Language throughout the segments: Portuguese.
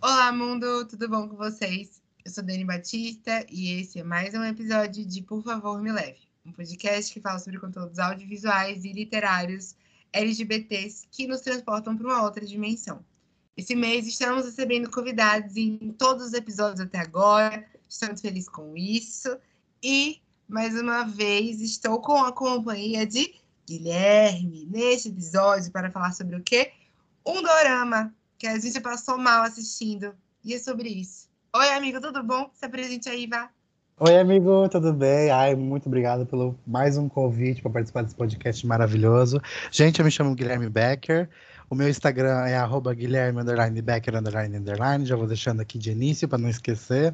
Olá, mundo, tudo bom com vocês? Eu sou Dani Batista e esse é mais um episódio de Por Favor Me Leve, um podcast que fala sobre conteúdos audiovisuais e literários LGBTs que nos transportam para uma outra dimensão. Esse mês estamos recebendo convidados em todos os episódios até agora, estamos felizes com isso e mais uma vez estou com a companhia de Guilherme neste episódio para falar sobre o quê? Um dorama que a gente passou mal assistindo e é sobre isso. Oi, amigo, tudo bom? Se apresente aí, vá. Oi, amigo, tudo bem? Ai, muito obrigado pelo mais um convite para participar desse podcast maravilhoso. Gente, eu me chamo Guilherme Becker. O meu Instagram é arroba Guilherme Becker Já vou deixando aqui de início para não esquecer.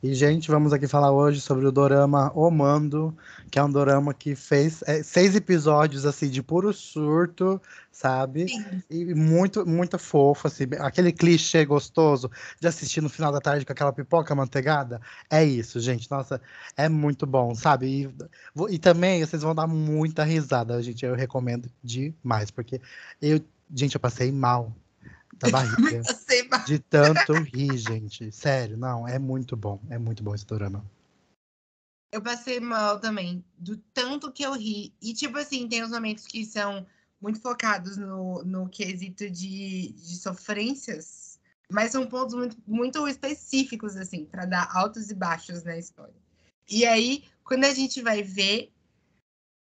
E, gente, vamos aqui falar hoje sobre o dorama O Mando, que é um dorama que fez é, seis episódios, assim, de puro surto, sabe? E muito, muito fofo, assim, aquele clichê gostoso de assistir no final da tarde com aquela pipoca manteigada. É isso, gente, nossa, é muito bom, sabe? E, e também vocês vão dar muita risada, gente, eu recomendo demais, porque eu, gente, eu passei mal da barriga. de tanto rir, gente. Sério, não, é muito bom. É muito bom esse dorama. Eu passei mal também, do tanto que eu ri. E, tipo assim, tem uns momentos que são muito focados no, no quesito de, de sofrências, mas são pontos muito, muito específicos, assim, para dar altos e baixos na história. E aí, quando a gente vai ver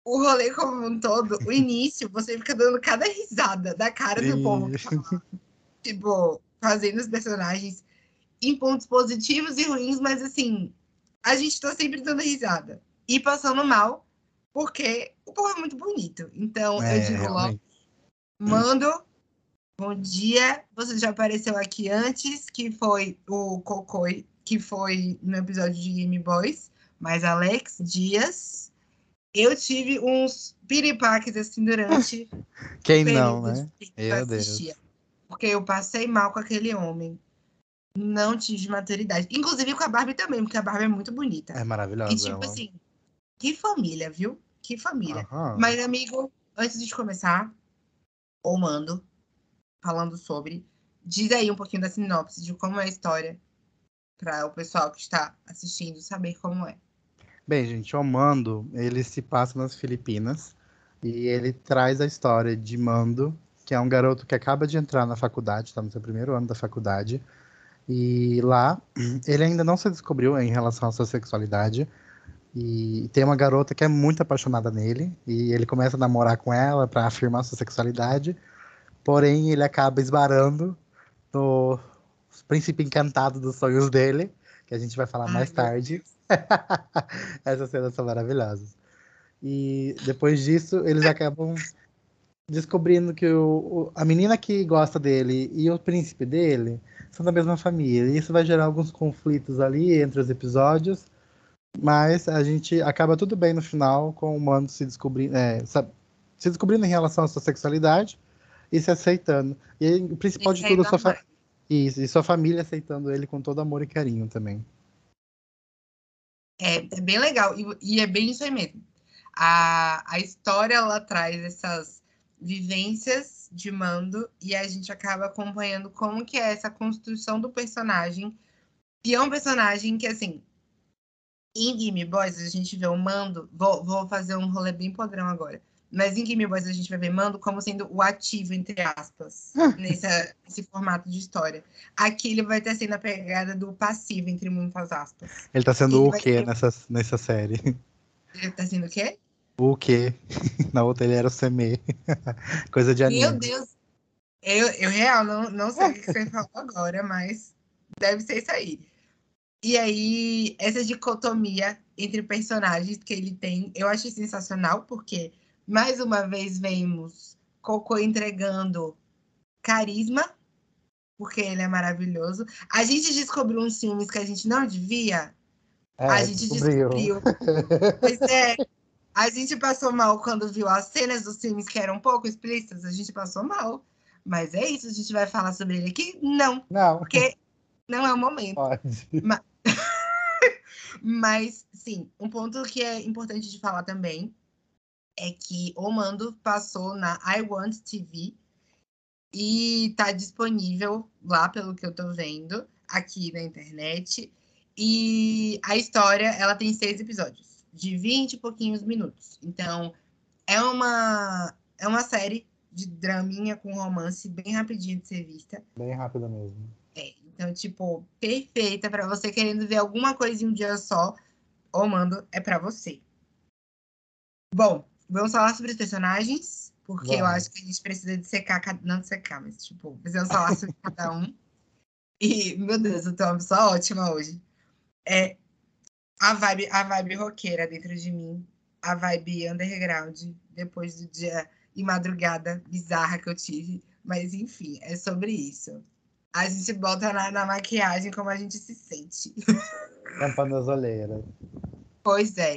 o rolê como um todo, o início, você fica dando cada risada da cara do povo que fala tipo, fazendo os personagens em pontos positivos e ruins, mas assim, a gente tá sempre dando risada. E passando mal, porque o povo é muito bonito. Então, é, eu digo logo, mando, bom dia. Você já apareceu aqui antes, que foi o Cocoi, que foi no episódio de Game Boys, mas Alex Dias. Eu tive uns piripaques assim durante. Quem não, né? Meu Deus porque eu passei mal com aquele homem. Não tive maturidade. Inclusive com a Barbie também, porque a Barbie é muito bonita. É maravilhosa. E tipo ela. assim, que família, viu? Que família. Aham. Mas, amigo, antes de começar, ou mando, falando sobre, diz aí um pouquinho da sinopse de como é a história, para o pessoal que está assistindo saber como é. Bem, gente, o Mando, ele se passa nas Filipinas e ele traz a história de Mando, que é um garoto que acaba de entrar na faculdade, está no seu primeiro ano da faculdade. E lá, ele ainda não se descobriu em relação à sua sexualidade. E tem uma garota que é muito apaixonada nele. E ele começa a namorar com ela para afirmar sua sexualidade. Porém, ele acaba esbarando no príncipe encantado dos sonhos dele, que a gente vai falar Ai, mais tarde. Essas cenas são maravilhosas. E depois disso, eles acabam descobrindo que o, o, a menina que gosta dele e o príncipe dele são da mesma família. E isso vai gerar alguns conflitos ali entre os episódios, mas a gente acaba tudo bem no final com o Mando se descobrindo, é, se descobrindo em relação à sua sexualidade e se aceitando. E o principal de tudo, sua fa... isso, e sua família aceitando ele com todo amor e carinho também. É, é bem legal, e, e, é bem isso aí mesmo. A, a história, ela traz essas vivências de Mando e a gente acaba acompanhando como que é essa construção do personagem. E é um personagem que, assim, em Game Boys a gente vê o Mando, vou, vou fazer um rolê bem podrão agora, mas em Game Boys a gente vai ver Mando como sendo o ativo, entre aspas, nessa, nesse formato de história. Aqui ele vai estar sendo a pegada do passivo, entre muitas aspas. Ele tá sendo ele o quê ter... nessa, nessa série? Ele tá sendo o quê? O quê? Na outra ele era o Seme. Coisa de anime. Meu Deus. Eu, eu real não, não sei o que você falou agora, mas deve ser isso aí. E aí, essa dicotomia entre personagens que ele tem, eu achei sensacional, porque, mais uma vez, vemos Coco entregando carisma, porque ele é maravilhoso. A gente descobriu uns filmes que a gente não devia. É, a gente descobriu. descobriu. pois é, a gente passou mal quando viu as cenas dos filmes que eram um pouco explícitas, a gente passou mal. Mas é isso, a gente vai falar sobre ele aqui? Não. Não. Porque não é o momento. Pode. Mas, Mas sim, um ponto que é importante de falar também é que o Mando passou na I Want TV, e tá disponível lá, pelo que eu tô vendo, aqui na internet. E a história, ela tem seis episódios, de 20 e pouquinhos minutos. Então, é uma, é uma série de draminha com romance bem rapidinho de ser vista. Bem rápida mesmo. É, então, tipo, perfeita para você querendo ver alguma coisa em um dia só. O mando é para você. Bom, vamos falar sobre os personagens, porque vamos. eu acho que a gente precisa de secar, não de secar, mas, tipo, precisamos falar sobre cada um. E, meu Deus, eu tô uma pessoa ótima hoje. É a vibe, a vibe roqueira dentro de mim, a vibe underground, depois do dia e madrugada bizarra que eu tive. Mas, enfim, é sobre isso. A gente bota na, na maquiagem como a gente se sente. Tampa nas olheiras. Pois é.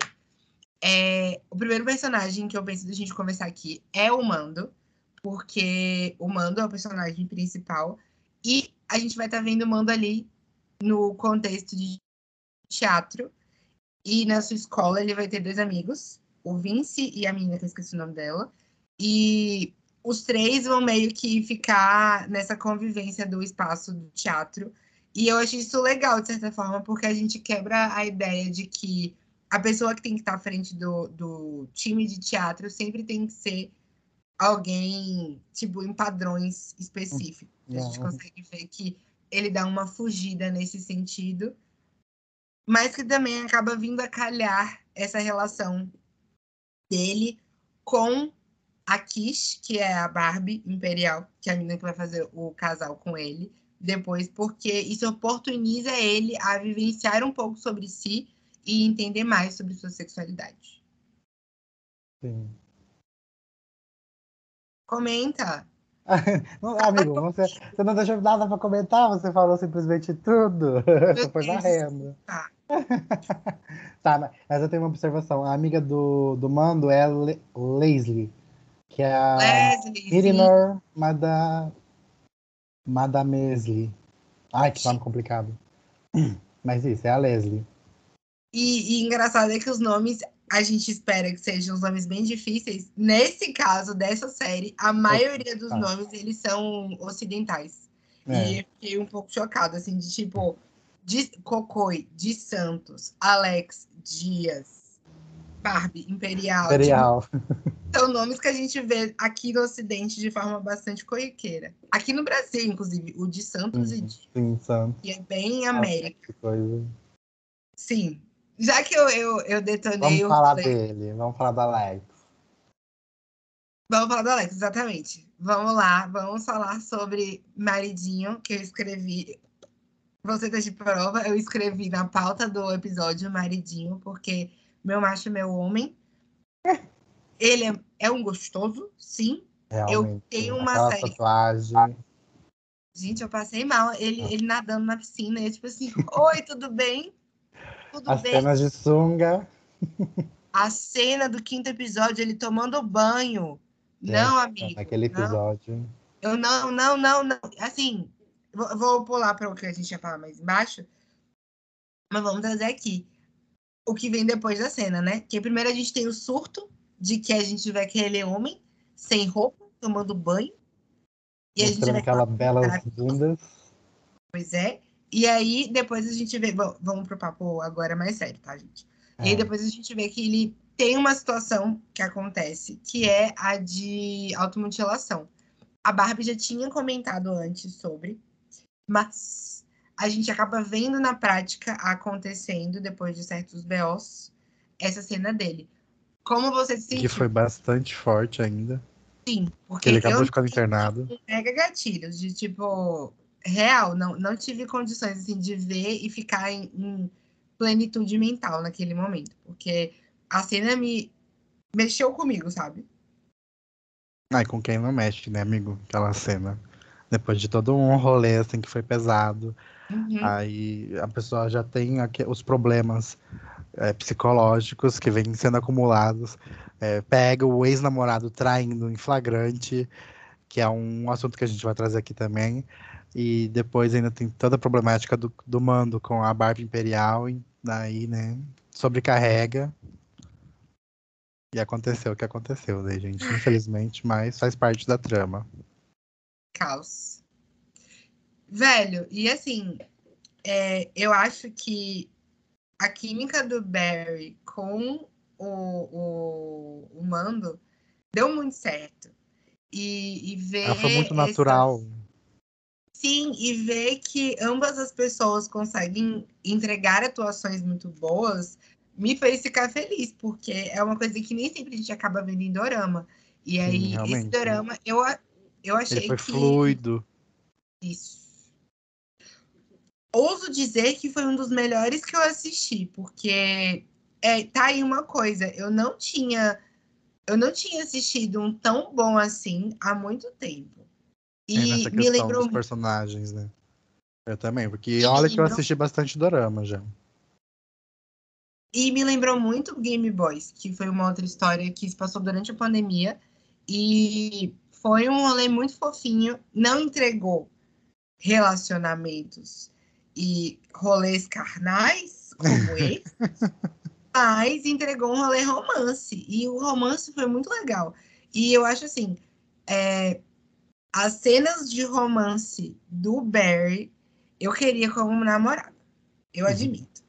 é. O primeiro personagem que eu penso da gente começar aqui é o Mando, porque o Mando é o personagem principal e a gente vai estar tá vendo o Mando ali no contexto de teatro. E na sua escola ele vai ter dois amigos, o Vince e a menina que eu esqueci o nome dela. E os três vão meio que ficar nessa convivência do espaço do teatro. E eu acho isso legal, de certa forma, porque a gente quebra a ideia de que a pessoa que tem que estar à frente do, do time de teatro sempre tem que ser alguém, tipo, em padrões específicos. A gente consegue ver que ele dá uma fugida nesse sentido, mas que também acaba vindo a calhar essa relação dele com a Kish, que é a Barbie Imperial, que é a menina que vai fazer o casal com ele depois, porque isso oportuniza ele a vivenciar um pouco sobre si e entender mais sobre sua sexualidade. Sim. Comenta. Amigo, você, você não deixou nada para comentar, você falou simplesmente tudo. Você foi varrendo. Tá. tá, mas eu tenho uma observação. A amiga do, do Mando é a Leslie que é a Mirinor Mada... Madame Leslie. Ai, que nome complicado. Mas isso, é a Leslie. E, e engraçado é que os nomes a gente espera que sejam os nomes bem difíceis. Nesse caso dessa série, a maioria dos nomes eles são ocidentais. É. E eu fiquei um pouco chocada, assim, de tipo, de Cocoi, de Santos, Alex, Dias, Barbie, Imperial. Imperial. Tipo, são nomes que a gente vê aqui no Ocidente de forma bastante corriqueira. Aqui no Brasil, inclusive, o de Santos e de. Sim, Santos. E é bem América. coisa. Sim. Já que eu, eu, eu detonei. Vamos falar dele, vamos falar do Alex. Vamos falar do Alex, exatamente. Vamos lá, vamos falar sobre Maridinho, que eu escrevi. Você tá de prova, eu escrevi na pauta do episódio Maridinho, porque meu macho, meu homem. Ele é, é um gostoso, sim. Realmente, eu tenho uma Aquela série. Tatuagem. Gente, eu passei mal. Ele, ele nadando na piscina, e tipo assim, oi, tudo bem? Tudo As bem? cenas de sunga. A cena do quinto episódio, ele tomando banho. É, não, amigo. Naquele episódio. Não. Eu não, não, não, não. Assim, vou, vou pular para o que a gente ia falar mais embaixo. Mas vamos trazer aqui o que vem depois da cena, né? Que primeiro a gente tem o surto de que a gente vê aquele homem sem roupa, tomando banho. E Mostrando a gente vê aquela bela bunda. Pois é. E aí, depois a gente vê. Bom, vamos pro papo agora mais sério, tá, gente? É. E aí, é. depois a gente vê que ele tem uma situação que acontece, que é a de automutilação. A Barbie já tinha comentado antes sobre, mas a gente acaba vendo na prática acontecendo, depois de certos BOs, essa cena dele. Como você se sentiu? Que foi bastante forte ainda. Sim, porque ele acabou de ficar internado. Mega gatilhos, de tipo, real, não, não tive condições assim, de ver e ficar em, em plenitude mental naquele momento. Porque a cena me mexeu comigo, sabe? Ai, com quem não mexe, né, amigo? Aquela cena. Depois de todo um rolê assim que foi pesado. Uhum. Aí a pessoa já tem aqui, os problemas é, psicológicos que vêm sendo acumulados. É, pega o ex-namorado traindo em flagrante, que é um assunto que a gente vai trazer aqui também. E depois ainda tem toda a problemática do, do mando com a Barbie Imperial, e daí, né, sobrecarrega. E aconteceu o que aconteceu, né, gente? Infelizmente, mas faz parte da trama. caos. Velho, e assim, é, eu acho que a química do Barry com o, o, o Mando deu muito certo. E, e ver. Ela foi muito natural. Sim, e ver que ambas as pessoas conseguem entregar atuações muito boas me fez ficar feliz, porque é uma coisa que nem sempre a gente acaba vendo em dorama. E aí, Sim, esse dorama, eu, eu achei Ele foi que... fluido. Isso. Ouso dizer que foi um dos melhores que eu assisti, porque é, tá aí uma coisa, eu não tinha eu não tinha assistido um tão bom assim há muito tempo. E me lembrou dos personagens, né? Eu também, porque e olha que eu assisti bastante dorama já. E me lembrou muito Game Boys, que foi uma outra história que se passou durante a pandemia. E foi um rolê muito fofinho. Não entregou relacionamentos e rolês carnais, como esse, mas entregou um rolê romance. E o romance foi muito legal. E eu acho assim, é, as cenas de romance do Barry, eu queria como namorada. Eu uhum. admito.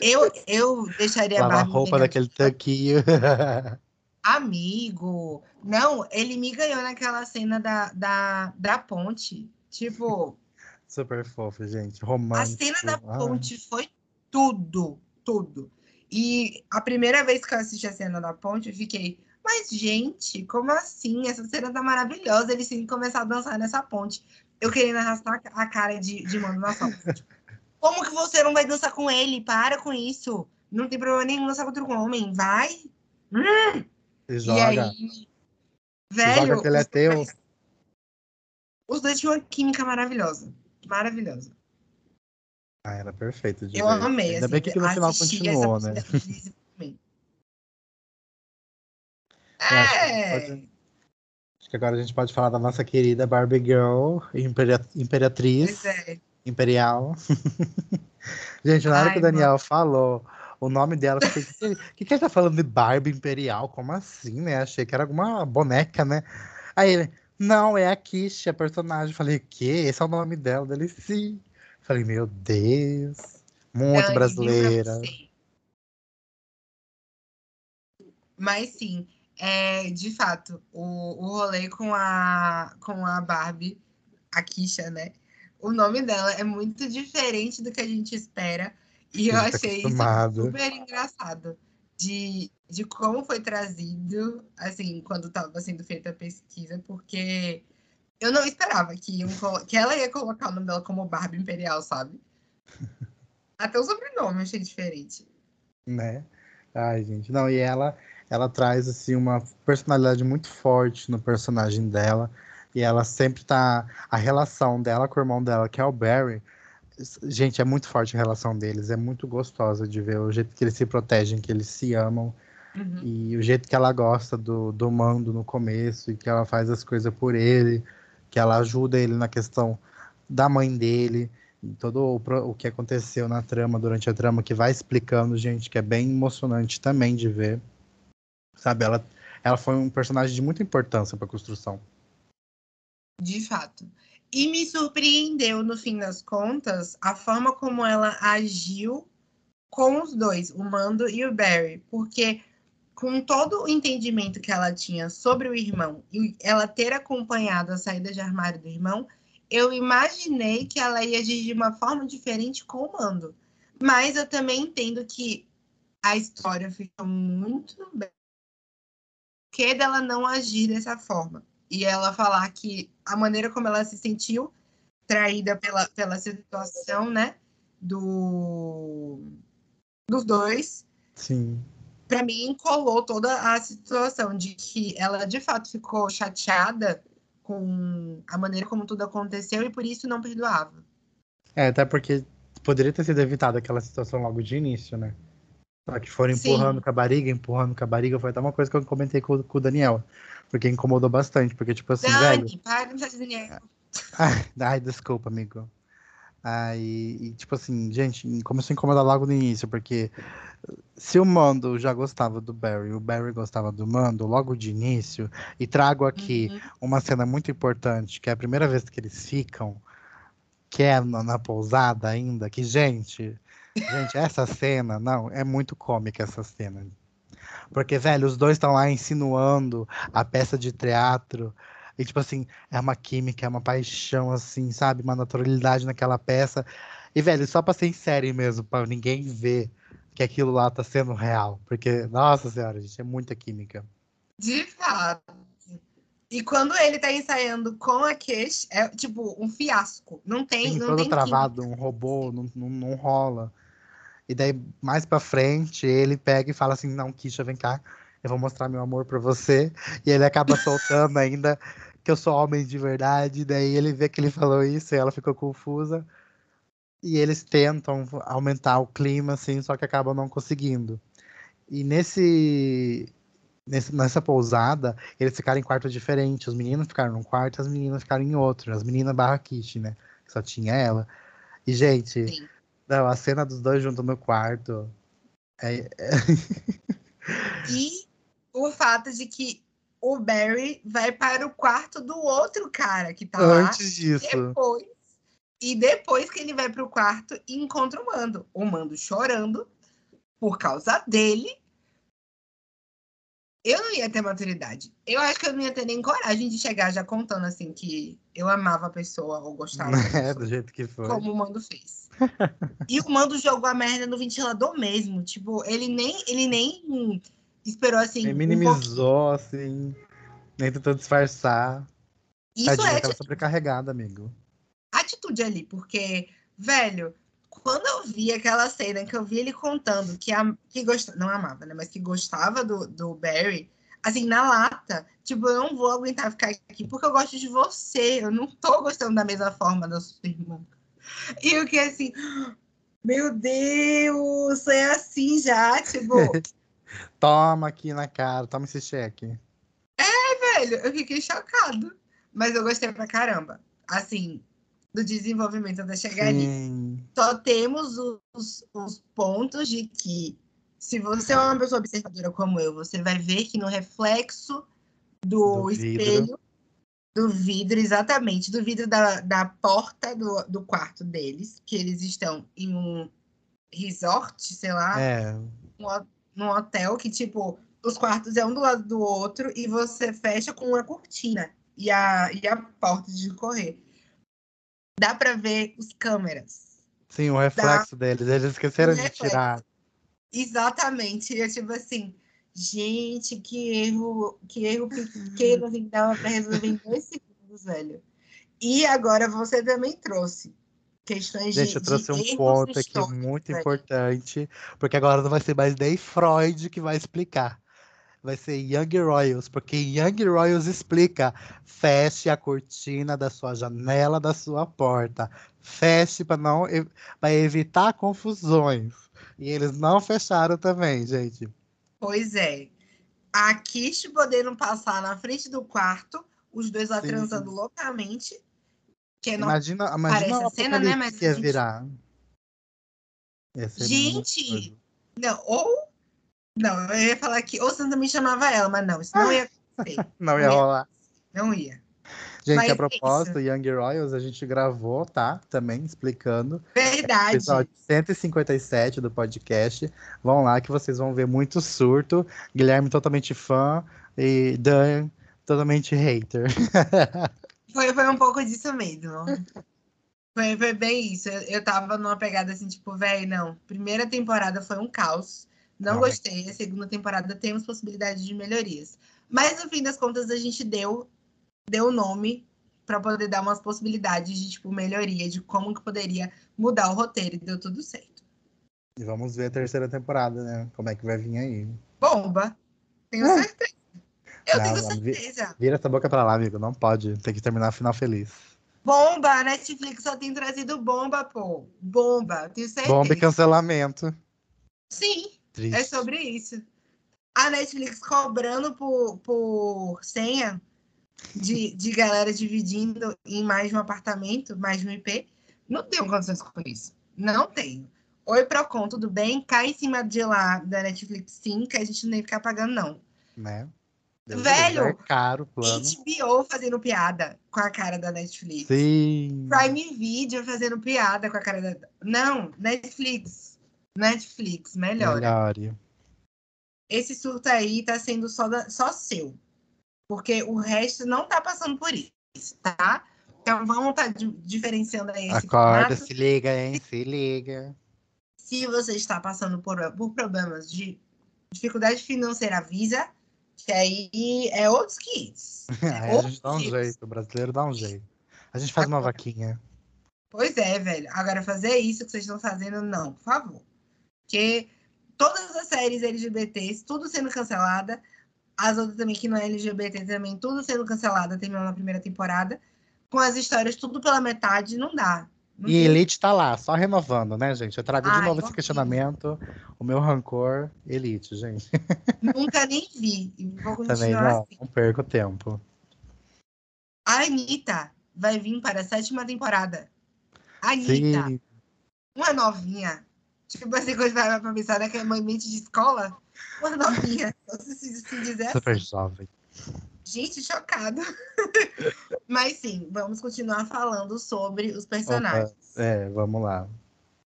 Eu, eu deixaria Lavar a roupa daquele tanquinho. Amigo. Não, ele me ganhou naquela cena da, da, da ponte. Tipo. Super fofo, gente. Romântico. A cena da ponte foi tudo, tudo. E a primeira vez que eu assisti a cena da ponte, eu fiquei, mas, gente, como assim? Essa cena tá maravilhosa. Eles têm que começar a dançar nessa ponte. Eu querendo arrastar a cara de, de mano na sala. como que você não vai dançar com ele? Para com isso. Não tem problema nenhum dançar com outro homem. Vai. Hum. E joga. E aí, velho. Joga que ele é teu. Dois, os dois tinham uma química maravilhosa. Maravilhosa. Ah, era perfeito. eu ver. amei. Ainda assim, bem que no final continuou, né? É. Pode... Acho que agora a gente pode falar da nossa querida Barbie Girl, imperatriz. É. Imperial. gente, na hora Ai, que o Daniel mano. falou o nome dela, o que, que, que ele tá falando de Barbie Imperial? Como assim, né? Achei que era alguma boneca, né? Aí ele, não, é a Kish, a personagem. Falei, o quê? Esse é o nome dela? Dele, sim. Falei, meu Deus. Muito não, brasileira. Mas sim, é, de fato, o, o rolê com a, com a Barbie, a Kisha, né? O nome dela é muito diferente do que a gente espera. E eu tá achei acostumado. isso super engraçado. De, de como foi trazido, assim, quando estava sendo feita a pesquisa, porque eu não esperava que, iam, que ela ia colocar o nome dela como Barbie Imperial, sabe? Até o sobrenome eu achei diferente. Né? Ai, gente. Não, e ela ela traz assim uma personalidade muito forte no personagem dela e ela sempre tá a relação dela com o irmão dela, que é o Barry. Gente, é muito forte a relação deles, é muito gostosa de ver o jeito que eles se protegem, que eles se amam. Uhum. E o jeito que ela gosta do, do mando no começo e que ela faz as coisas por ele, que ela ajuda ele na questão da mãe dele, todo o, o que aconteceu na trama, durante a trama, que vai explicando, gente, que é bem emocionante também de ver. Sabe, ela, ela foi um personagem de muita importância para a construção. De fato. E me surpreendeu, no fim das contas, a forma como ela agiu com os dois, o Mando e o Barry. Porque, com todo o entendimento que ela tinha sobre o irmão e ela ter acompanhado a saída de armário do irmão, eu imaginei que ela ia agir de uma forma diferente com o Mando. Mas eu também entendo que a história ficou muito bem que dela não agir dessa forma. E ela falar que a maneira como ela se sentiu traída pela, pela situação, né, do dos dois. Sim. Para mim colou toda a situação de que ela de fato ficou chateada com a maneira como tudo aconteceu e por isso não perdoava. É, até porque poderia ter sido evitada aquela situação logo de início, né? Só que foram empurrando Sim. com a barriga, empurrando com a barriga. Foi até uma coisa que eu comentei com, com o Daniel. Porque incomodou bastante. Porque, tipo assim, Dani, velho. Para de Daniel. Ai, ai, desculpa, amigo. Aí, e, tipo assim, gente, começou a incomodar logo no início, porque se o Mando já gostava do Barry, o Barry gostava do Mando logo de início, e trago aqui uhum. uma cena muito importante, que é a primeira vez que eles ficam, que é na, na pousada ainda, que, gente, gente, essa cena, não, é muito cômica essa cena. Porque, velho, os dois estão lá insinuando a peça de teatro e, tipo assim, é uma química, é uma paixão, assim, sabe? Uma naturalidade naquela peça. E, velho, só pra ser em série mesmo, pra ninguém ver que aquilo lá tá sendo real. Porque, nossa senhora, gente, é muita química. De fato. E quando ele tá ensaiando com a Kesh, é tipo um fiasco. Não tem. Sim, não todo tem travado, química. um robô, não, não, não rola. E daí, mais pra frente, ele pega e fala assim: Não, Kisha, vem cá, eu vou mostrar meu amor pra você. E ele acaba soltando ainda que eu sou homem de verdade. Daí ele vê que ele falou isso e ela ficou confusa. E eles tentam aumentar o clima, assim, só que acabam não conseguindo. E nesse, nesse nessa pousada, eles ficaram em quartos diferentes. Os meninos ficaram num quarto, as meninas ficaram em outro. As meninas barra Kitty, né? Só tinha ela. E, gente, não, a cena dos dois juntos no quarto. É... e o fato de que o Barry vai para o quarto do outro cara que tá Antes lá. Antes disso. Depois, e depois que ele vai para o quarto e encontra o Mando. O Mando chorando por causa dele. Eu não ia ter maturidade. Eu acho que eu não ia ter nem coragem de chegar já contando assim que eu amava a pessoa ou gostava. É, do jeito que foi. Como o Mando fez. e o Mando jogou a merda no ventilador mesmo. Tipo, ele nem, ele nem esperou assim. Ele minimizou, um assim. Nem tentou disfarçar. Isso Tadinha, é. Aquela sobrecarregada, amigo. Atitude ali, porque, velho, quando eu vi aquela cena que eu vi ele contando que, a, que gostava, não amava, né? Mas que gostava do, do Barry, assim, na lata, tipo, eu não vou aguentar ficar aqui porque eu gosto de você. Eu não tô gostando da mesma forma da sua irmã. E eu que assim, meu Deus, é assim já, tipo. toma aqui na cara, toma esse cheque. É, velho, eu fiquei chocado. Mas eu gostei pra caramba. Assim, do desenvolvimento até chegar ali. Só temos os, os pontos de que, se você é uma pessoa observadora como eu, você vai ver que no reflexo do, do espelho do vidro, exatamente, do vidro da, da porta do, do quarto deles, que eles estão em um resort, sei lá, é. um, num hotel que, tipo, os quartos é um do lado do outro e você fecha com uma cortina e a, e a porta de correr. Dá para ver os câmeras. Sim, o reflexo Dá... deles. Eles esqueceram de tirar. Exatamente. E é tipo assim, Gente, que erro, que erro pequeno que dava para resolver em dois segundos, velho. E agora você também trouxe questões Gente, de. Gente, eu trouxe um ponto aqui muito velho. importante, porque agora não vai ser mais nem Freud que vai explicar. Vai ser Young Royals, porque Young Royals explica: feche a cortina da sua janela, da sua porta. Feche para não para evitar confusões. E eles não fecharam também, gente. Pois é. A Kish podendo passar na frente do quarto, os dois lá sim, transando sim. loucamente. Que não imagina, imagina parece a cena, né? Mas ia gente... virar. gente, não, ou. Não, eu ia falar que ou você também chamava ela, mas não, isso não ia acontecer. não, ia rolar. Não ia. Gente, Mas a é propósito, é Young Royals, a gente gravou, tá? Também explicando. Verdade. Episódio 157 do podcast. Vão lá que vocês vão ver muito surto. Guilherme totalmente fã e Dan totalmente hater. Foi, foi um pouco disso mesmo. Foi, foi bem isso. Eu, eu tava numa pegada assim, tipo, velho, não. Primeira temporada foi um caos. Não, não gostei. A segunda temporada temos possibilidade de melhorias. Mas no fim das contas, a gente deu deu o nome para poder dar umas possibilidades de tipo melhoria de como que poderia mudar o roteiro e deu tudo certo. E vamos ver a terceira temporada, né? Como é que vai vir aí? Bomba. Tenho é. certeza. Eu não, tenho certeza. Vira essa boca para lá, amigo. Não pode. Tem que terminar a final feliz. Bomba! A Netflix só tem trazido bomba, pô. Bomba. Tenho certeza. Bomba e cancelamento. Sim. Triste. É sobre isso. A Netflix cobrando por, por senha de, de galera dividindo em mais de um apartamento, mais de um IP, Não tenho condições com isso. Não tenho. Oi, Procon, tudo bem? Cai em cima de lá da Netflix, sim, que a gente não tem que ficar pagando, não. Né? Deus Velho, é caro plano. HBO fazendo piada com a cara da Netflix. Sim. Prime Video fazendo piada com a cara da. Não, Netflix. Netflix, melhor. Melhore. Esse surto aí tá sendo só, da- só seu. Porque o resto não tá passando por isso, tá? Então vamos estar diferenciando aí esse Acorda, formato. se liga, hein? Se liga. Se você está passando por, por problemas de dificuldade financeira, avisa. Que aí é outros kits. Aí a gente dá um Outros kits. jeito, o brasileiro dá um jeito. A gente faz uma Agora. vaquinha. Pois é, velho. Agora, fazer isso que vocês estão fazendo, não, por favor. Porque todas as séries LGBTs, tudo sendo cancelada. As outras também que não é LGBT também, tudo sendo cancelada, terminando na primeira temporada. Com as histórias tudo pela metade, não dá. Não E tem- Elite tá lá, só renovando, né, gente? Eu trago de Ai, novo esse questionamento. O meu rancor, Elite, gente. Nunca nem vi. Vou Também continuar não, assim. não perco tempo. A Anitta vai vir para a sétima temporada. A Anitta, Sim, uma novinha. Tipo assim, quando vai pra pensar naquela mãe mente de escola, uma novinha. Se, se, se dizer assim. super jovem. Gente, chocado. Mas sim, vamos continuar falando sobre os personagens. É, vamos lá.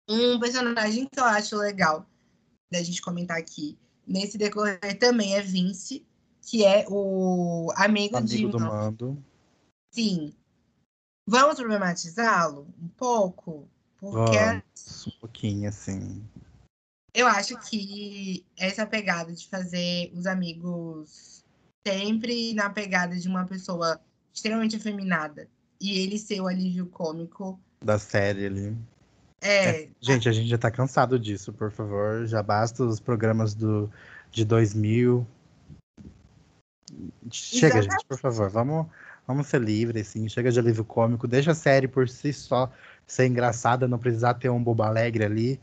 Um personagem que eu acho legal da gente comentar aqui nesse decorrer também é Vince, que é o amigo, de Amigo do Man- mando. Sim. Vamos problematizá-lo um pouco? Porque Vamos, um pouquinho, assim. Eu acho que essa pegada de fazer os amigos sempre na pegada de uma pessoa extremamente afeminada e ele ser o alívio cômico Da série ali. é, Gente, a gente já tá cansado disso, por favor. Já basta os programas do, de 2000. Chega, Exatamente. gente, por favor. Vamos, vamos ser livres, assim. Chega de alívio cômico. Deixa a série por si só ser engraçada, não precisar ter um bobo alegre ali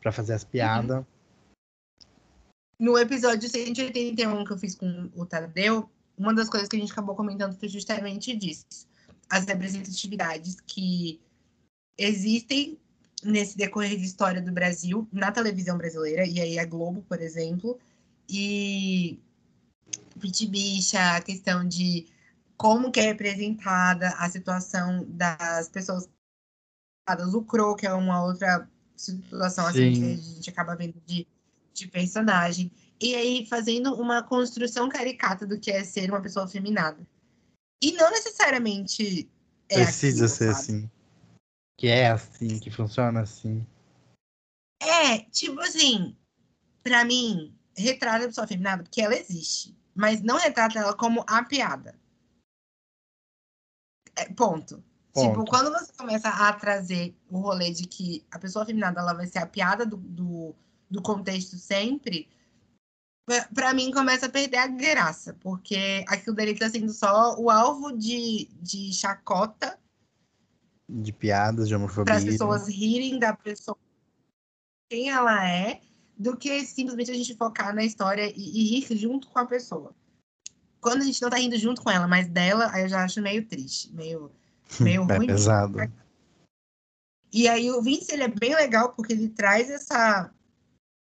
pra fazer as piadas. No episódio 181 que eu fiz com o Tadeu, uma das coisas que a gente acabou comentando foi justamente disso. As representatividades que existem nesse decorrer de história do Brasil, na televisão brasileira, e aí a Globo, por exemplo, e Pit Bicha, a questão de como que é representada a situação das pessoas o Cro, que é uma outra situação assim Sim. que a gente acaba vendo de, de personagem. E aí fazendo uma construção caricata do que é ser uma pessoa afeminada. E não necessariamente é Precisa aquilo, ser sabe? assim. Que é assim, que funciona assim. É, tipo assim, pra mim, retrata a pessoa afeminada porque ela existe. Mas não retrata ela como a piada. É, ponto. Tipo, Ponto. quando você começa a trazer o rolê de que a pessoa afeminada ela vai ser a piada do, do, do contexto sempre, pra- pra mim começa a perder a graça. Porque aquilo dali tá sendo só o alvo de, de chacota De piadas, de homofobia. para as pessoas rirem da pessoa quem ela é, do que simplesmente a gente focar na história e, e rir junto com a pessoa. Quando a gente não tá rindo junto com ela, mas dela, aí eu já acho meio triste, meio, meio É ruim. pesado. E aí o Vince ele é bem legal porque ele traz essa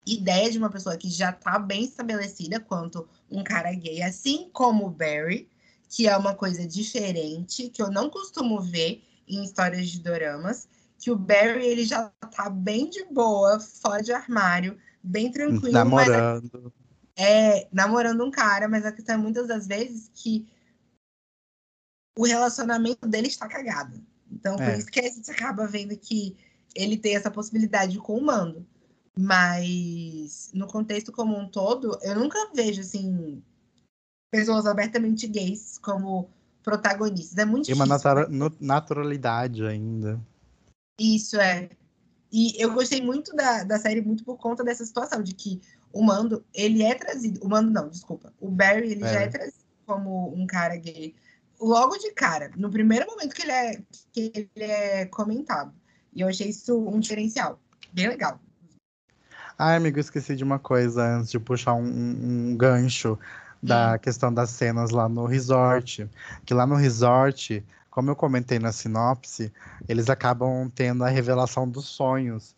ideia de uma pessoa que já tá bem estabelecida quanto um cara gay, assim como o Barry, que é uma coisa diferente, que eu não costumo ver em histórias de doramas, que o Barry ele já tá bem de boa, fora de armário, bem tranquilo, mas Namorando. é namorando um cara, mas a questão é muitas das vezes que o relacionamento dele está cagado. Então, por É. isso que a gente acaba vendo que ele tem essa possibilidade com o mando. Mas no contexto como um todo, eu nunca vejo assim pessoas abertamente gays como protagonistas. É muito E uma difícil. natura- no- naturalidade ainda. Isso é. E eu gostei muito da, da série muito por conta dessa situação, de que o Mando, ele é trazido. O Mando não, desculpa. O Barry, ele já é É. trazido como um cara gay. Logo de cara, no primeiro momento que ele é, que ele é comentado. E eu achei isso um diferencial. Bem legal. Ai, amigo, esqueci de uma coisa antes de puxar um, um- gancho da Hum. questão das cenas lá no resort. Que lá no resort, como eu comentei na sinopse, eles acabam tendo a revelação dos sonhos.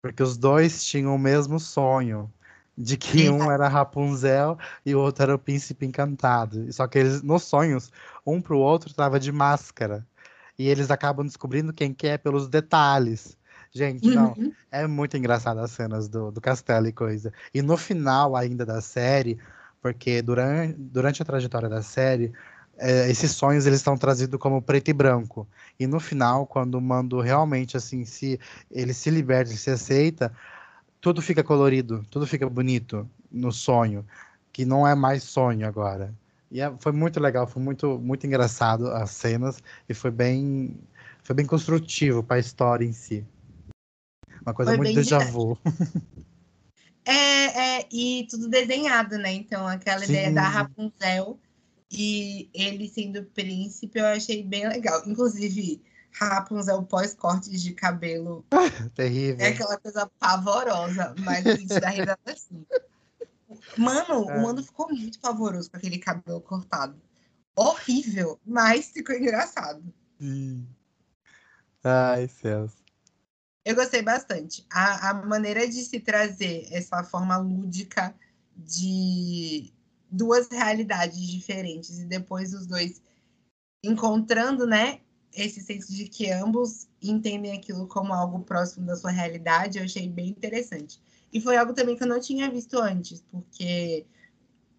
Porque os dois tinham o mesmo sonho. De que um era Rapunzel e o outro era o príncipe encantado. Só que eles, nos sonhos, um pro outro tava de máscara. E eles acabam descobrindo quem que é pelos detalhes. Gente, não, uhum. é muito engraçado as cenas do, do castelo e coisa. E no final ainda da série, porque durante, durante a trajetória da série, é, esses sonhos eles estão trazidos como preto e branco. E no final, quando o Mando realmente assim se ele se liberta, ele se aceita, tudo fica colorido, tudo fica bonito no sonho, que não é mais sonho agora. E é, foi muito legal, foi muito muito engraçado as cenas e foi bem foi bem construtivo para a história em si. Uma coisa foi muito déjà vu. É, é, e tudo desenhado, né? Então, aquela Sim. ideia da Rapunzel e ele sendo príncipe, eu achei bem legal. Inclusive, Rapunzel pós-cortes de cabelo. Terrível. É aquela coisa pavorosa, mas a gente dá risada assim. Mano, é. o Mano ficou muito pavoroso com aquele cabelo cortado. Horrível, mas ficou engraçado. Sim. Ai, Celso. Eu gostei bastante. A, a maneira de se trazer essa forma lúdica de duas realidades diferentes e depois os dois encontrando, né, esse senso de que ambos entendem aquilo como algo próximo da sua realidade, eu achei bem interessante. E foi algo também que eu não tinha visto antes, porque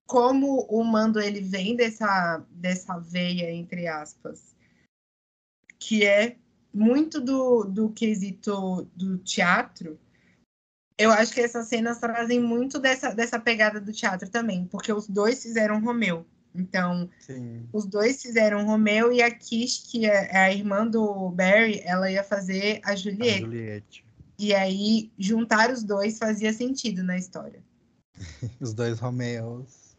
como o Mando ele vem dessa dessa veia entre aspas, que é muito do, do quesito do teatro, eu acho que essas cenas trazem muito dessa, dessa pegada do teatro também, porque os dois fizeram Romeu. Então, Sim. os dois fizeram Romeu e a Kish, que é, é a irmã do Barry, ela ia fazer a Juliette. A Juliette. E aí, juntar os dois fazia sentido na história. os dois Romeos.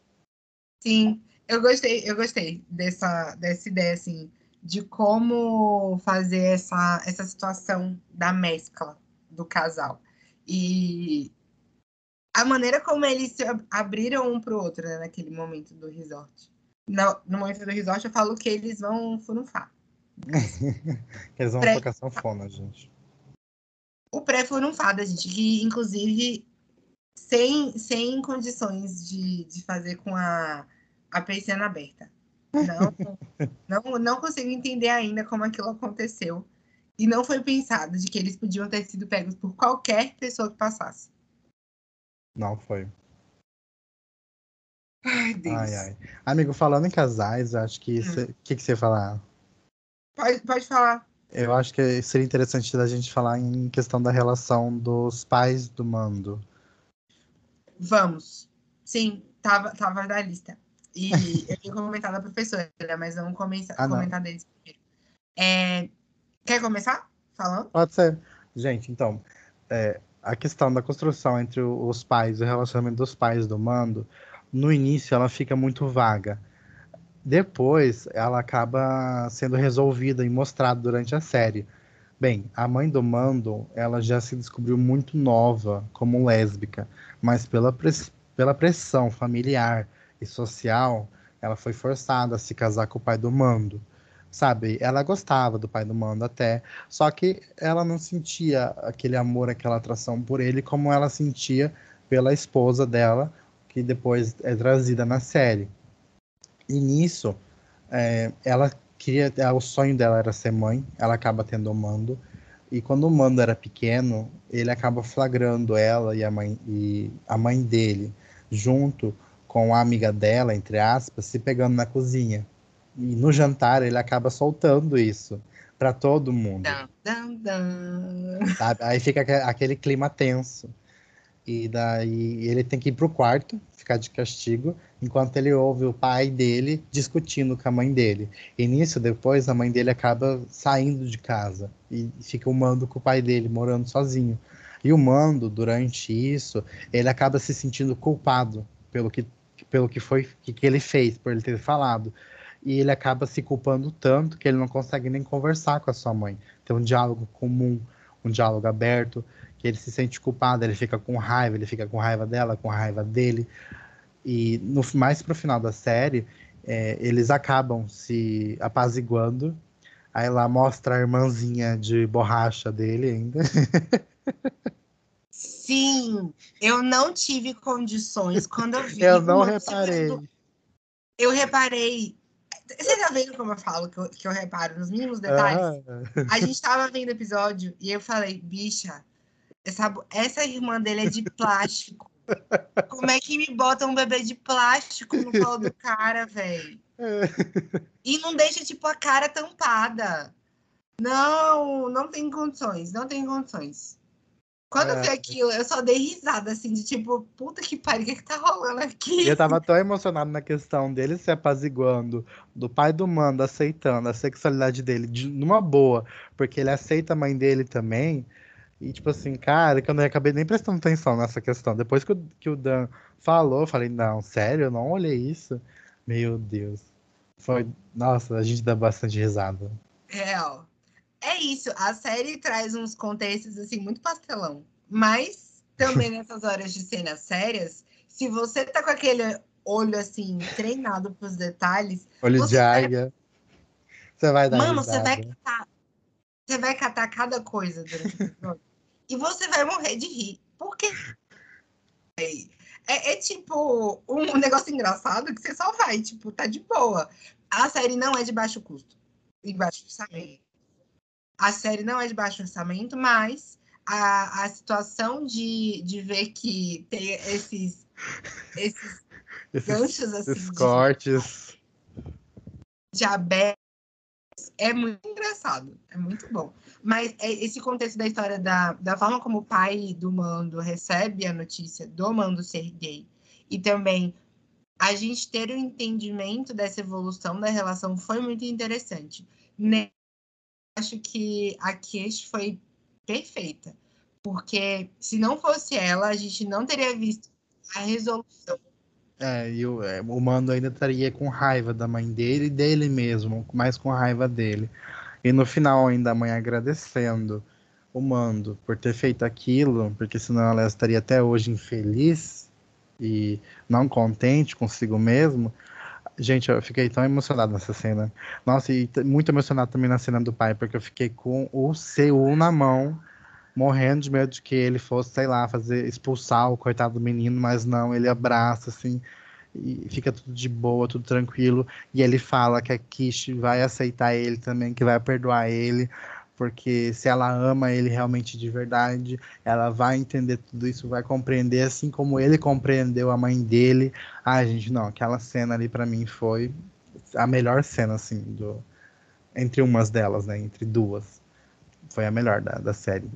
Sim, eu gostei, eu gostei dessa, dessa ideia, assim de como fazer essa, essa situação da mescla do casal. E a maneira como eles se abriram um para o outro né, naquele momento do resort. No, no, momento do resort, eu falo que eles vão furunfar. eles vão pré... tocar sanfona, gente. O pré-furunfada, gente, que inclusive sem, sem condições de, de fazer com a, a persiana aberta. Não, não, não consigo entender ainda como aquilo aconteceu. E não foi pensado de que eles podiam ter sido pegos por qualquer pessoa que passasse. Não foi. Ai, Deus. Ai, ai. Amigo, falando em casais, acho que. O hum. que, que você ia falar? Pode, pode falar. Eu acho que seria interessante da gente falar em questão da relação dos pais do mando. Vamos. Sim, tava, tava na lista. E eu tinha comentado a professora, mas vamos começar, ah, comentar deles primeiro. É, quer começar falando? Pode ser. Gente, então, é, a questão da construção entre os pais, o relacionamento dos pais do mando, no início ela fica muito vaga. Depois ela acaba sendo resolvida e mostrada durante a série. Bem, a mãe do Mando, ela já se descobriu muito nova como lésbica, mas pela, pela pressão familiar e social, ela foi forçada a se casar com o pai do Mando. Sabe, ela gostava do pai do Mando até, só que ela não sentia aquele amor, aquela atração por ele como ela sentia pela esposa dela, que depois é trazida na série. E nisso, é, ela queria, é, o sonho dela era ser mãe, ela acaba tendo o Mando, e quando o Mando era pequeno, ele acaba flagrando ela e a mãe, e a mãe dele junto com a amiga dela, entre aspas, se pegando na cozinha. E no jantar ele acaba soltando isso para todo mundo. Dun, dun, dun. Aí fica aquele clima tenso. E daí ele tem que ir pro quarto, ficar de castigo, enquanto ele ouve o pai dele discutindo com a mãe dele. E nisso, depois, a mãe dele acaba saindo de casa e fica o mando com o pai dele, morando sozinho. E o mando, durante isso, ele acaba se sentindo culpado pelo que pelo que foi que, que ele fez, por ele ter falado. E ele acaba se culpando tanto que ele não consegue nem conversar com a sua mãe. Ter um diálogo comum, um diálogo aberto, que ele se sente culpado, ele fica com raiva, ele fica com raiva dela, com raiva dele. E no, mais pro final da série, é, eles acabam se apaziguando Aí lá mostra a irmãzinha de borracha dele ainda. Sim, eu não tive condições quando eu vi. Eu não reparei. Eu reparei. Você tá vendo como eu falo que eu, que eu reparo nos mínimos detalhes? Ah, A gente tava vendo o episódio e eu falei, bicha, essa, essa irmã dele é de plástico. Como é que me bota um bebê de plástico no colo do cara, velho? E não deixa, tipo, a cara tampada. Não, não tem condições, não tem condições. Quando eu vi É. aquilo, eu só dei risada, assim, de tipo, puta que pariu, o que, que tá rolando aqui? eu tava tão emocionado na questão dele se apaziguando, do pai do mando aceitando a sexualidade dele de, numa boa, porque ele aceita a mãe dele também. E tipo assim, cara, que eu não acabei nem prestando atenção nessa questão. Depois que o, que o Dan falou, eu falei, não, sério, eu não olhei isso. Meu Deus. Foi. Nossa, a gente dá bastante risada. Real. É isso, a série traz uns contextos assim muito pastelão, mas também nessas horas de cenas sérias, se você tá com aquele olho assim treinado pros detalhes, Olho de águia. Você vai dar mano, você vai catar, você vai catar cada coisa durante e você vai morrer de rir. Por quê? É, é tipo um negócio engraçado que você só vai, tipo, tá de boa. A série não é de baixo custo e baixo orçamento. A série não é de baixo orçamento, mas a, a situação de, de ver que tem esses, esses Esses, ganchos assim esses de, cortes. de abertos é muito engraçado, é muito bom. Mas é- esse contexto da história da, da forma como o pai do Mando recebe a notícia do Mando ser gay e também a gente ter o entendimento dessa evolução da relação foi muito interessante. Ne- Acho que a Kish foi perfeita, porque se não fosse ela, a gente não teria visto a resolução. É, e o, é, o Mando ainda estaria com raiva da mãe dele e dele mesmo, mais com raiva dele. E no final, ainda a mãe agradecendo o Mando por ter feito aquilo, porque senão ela estaria até hoje infeliz e não contente consigo mesmo. Gente, eu fiquei tão emocionado nessa cena. Nossa, e muito emocionado também na cena do pai, porque eu fiquei com o Seul na mão, morrendo de medo de que ele fosse, sei lá, fazer expulsar o coitado do menino, mas não, ele abraça assim e fica tudo de boa, tudo tranquilo. E ele fala que a Kish vai aceitar ele também, que vai perdoar ele, porque se ela ama ele realmente de verdade, ela vai entender tudo isso, vai compreender assim como ele compreendeu a mãe dele. Ai, gente, não, aquela cena ali pra mim foi a melhor cena assim do entre umas delas, né, entre duas. Foi a melhor da, da série.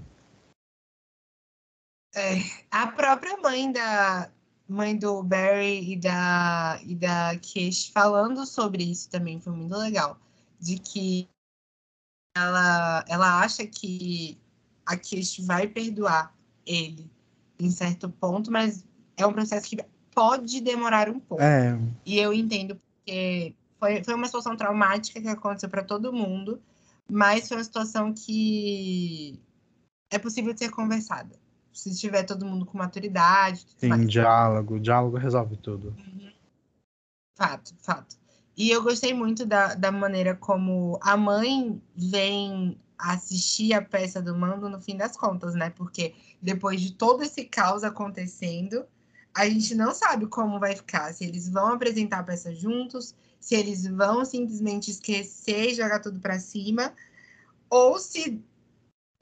É, a própria mãe da mãe do Barry e da e da Kish falando sobre isso também foi muito legal, de que ela ela acha que a Kish vai perdoar ele em certo ponto, mas é um processo que pode demorar um pouco. É, E eu entendo porque foi, foi uma situação traumática que aconteceu para todo mundo, mas foi uma situação que é possível de ser conversada. Se tiver todo mundo com maturidade, sim, mais. diálogo, diálogo resolve tudo. Fato, fato. E eu gostei muito da, da maneira como a mãe vem assistir a peça do Mando no fim das contas, né? Porque depois de todo esse caos acontecendo, a gente não sabe como vai ficar. Se eles vão apresentar a peça juntos, se eles vão simplesmente esquecer e jogar tudo pra cima, ou se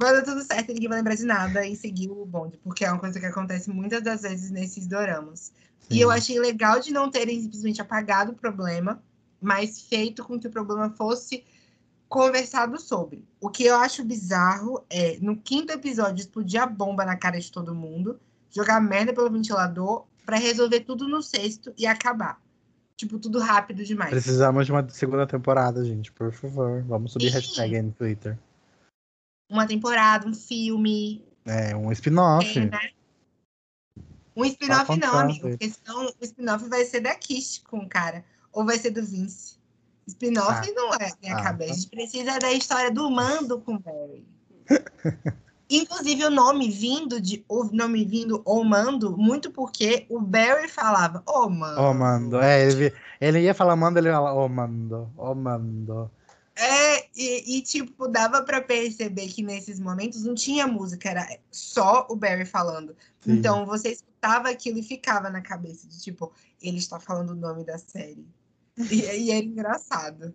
vai dar tudo certo e ninguém vai lembrar de nada e seguir o bonde, porque é uma coisa que acontece muitas das vezes nesses doramas. E Sim. eu achei legal de não terem simplesmente apagado o problema, mas feito com que o problema fosse conversado sobre. O que eu acho bizarro é, no quinto episódio, explodir a bomba na cara de todo mundo, jogar merda pelo ventilador, pra resolver tudo no sexto e acabar. Tipo, tudo rápido demais. Precisamos de uma segunda temporada, gente, por favor. Vamos subir Sim. hashtag aí no Twitter. Uma temporada, um filme, É, um spin-off. é, né? Um spin-off Tá não, amigo, porque senão o spin-off vai ser da Kish com o cara, ou vai ser do Vince. Spin-off Ah. não é minha Ah, cabeça. A gente precisa da história do Mando com o Barry. Inclusive o nome vindo de o nome vindo O Mando, muito porque o Barry falava O Mando. Ô, Mando. É, ele, ele ia falar Mando, ele ia falar Ô, Mando. Ô, Mando. É, e, e, tipo, dava para perceber que nesses momentos não tinha música, era só o Barry falando. Sim. Então você escutava aquilo e ficava na cabeça de tipo, ele está falando o nome da série. E, e era engraçado.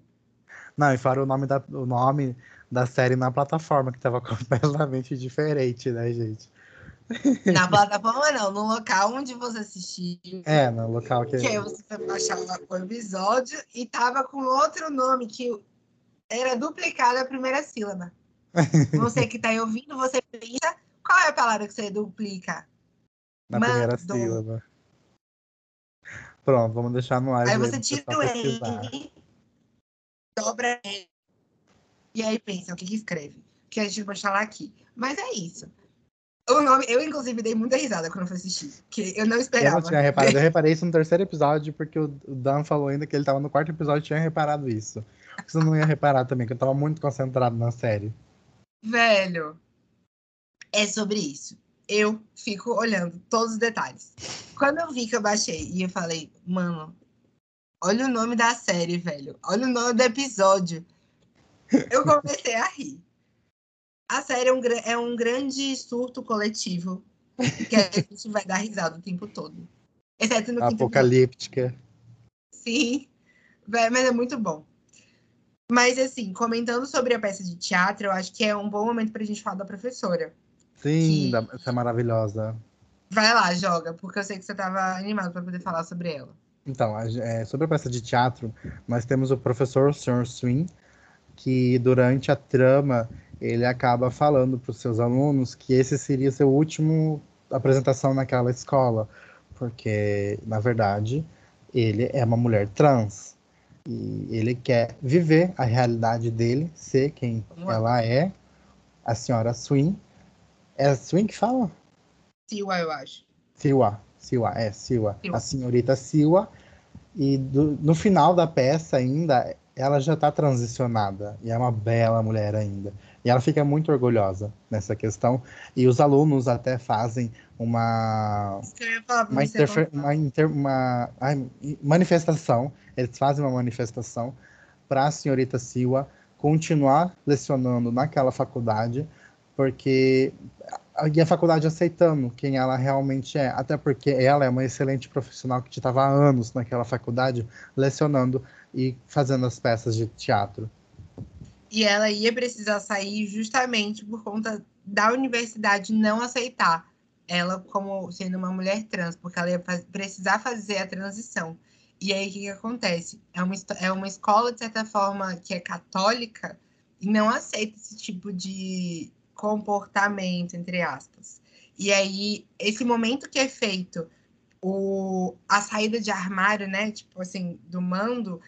Não, e fora o nome da, o nome da série na plataforma, que estava completamente diferente, né, gente? Na plataforma não, no local onde você assistiu. É, no local que. Que aí você baixar o episódio e tava com outro nome que era duplicada a primeira sílaba. Você que está aí ouvindo, você pensa qual é a palavra que você duplica? Na Mandou. primeira sílaba. Pronto, vamos deixar no ar. Aí você tira o E, dobra E, e aí pensa o que, que escreve. Que a gente vai falar aqui. Mas é isso. O nome, eu, inclusive, dei muita risada quando fui assistir, porque eu não esperava. Eu não tinha reparado. Eu reparei isso no terceiro episódio, porque o Dan falou ainda que ele estava no quarto episódio e tinha reparado isso. Você não ia reparar também, que eu tava muito concentrado na série. Velho, é sobre isso. Eu fico olhando todos os detalhes. Quando eu vi que eu baixei e eu falei, mano, olha o nome da série, velho. Olha o nome do episódio. Eu comecei a rir. A série é um, é um grande surto coletivo que a gente vai dar risada o tempo todo. Exceto no Apocalíptica. Sim, mas é muito bom. Mas, assim, comentando sobre a peça de teatro, eu acho que é um bom momento para a gente falar da professora. Sim, essa é maravilhosa. Vai lá, joga, porque eu sei que você estava animado para poder falar sobre ela. Então, é, sobre a peça de teatro, nós temos o professor Sr. Swing, que durante a trama ele acaba falando para os seus alunos que esse seria seu último apresentação naquela escola, porque na verdade ele é uma mulher trans. E ele quer viver a realidade dele, ser quem ela é, a senhora Swing. É Swing que fala? Siwa, eu acho. Siwa, Siwa, é Siwa. Siwa. A senhorita Siwa. E do, no final da peça ainda, ela já está transicionada. E é uma bela mulher ainda. E ela fica muito orgulhosa nessa questão. E os alunos até fazem uma, uma, interfer, uma, inter, uma ai, manifestação. Eles fazem uma manifestação para a senhorita Siwa continuar lecionando naquela faculdade, porque e a faculdade aceitando quem ela realmente é, até porque ela é uma excelente profissional que estava há anos naquela faculdade lecionando e fazendo as peças de teatro. E ela ia precisar sair justamente por conta da universidade não aceitar ela como sendo uma mulher trans, porque ela ia precisar fazer a transição. E aí o que, que acontece? É uma, é uma escola, de certa forma, que é católica e não aceita esse tipo de comportamento, entre aspas. E aí, esse momento que é feito o, a saída de armário, né? Tipo assim, do mando,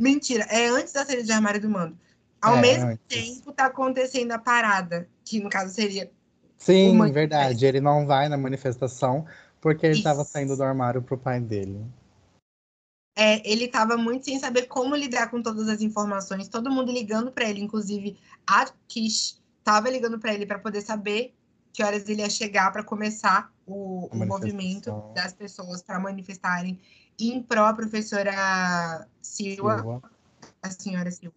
Mentira, é antes da saída de armário do mando. Ao é, mesmo antes. tempo tá acontecendo a parada, que no caso seria. Sim, verdade. Ele não vai na manifestação porque ele estava saindo do armário pro pai dele. É, ele estava muito sem saber como lidar com todas as informações, todo mundo ligando para ele, inclusive a Kish estava ligando para ele para poder saber que horas ele ia chegar para começar o, o movimento das pessoas para manifestarem em pró professora Silva, Silva, a senhora Silva.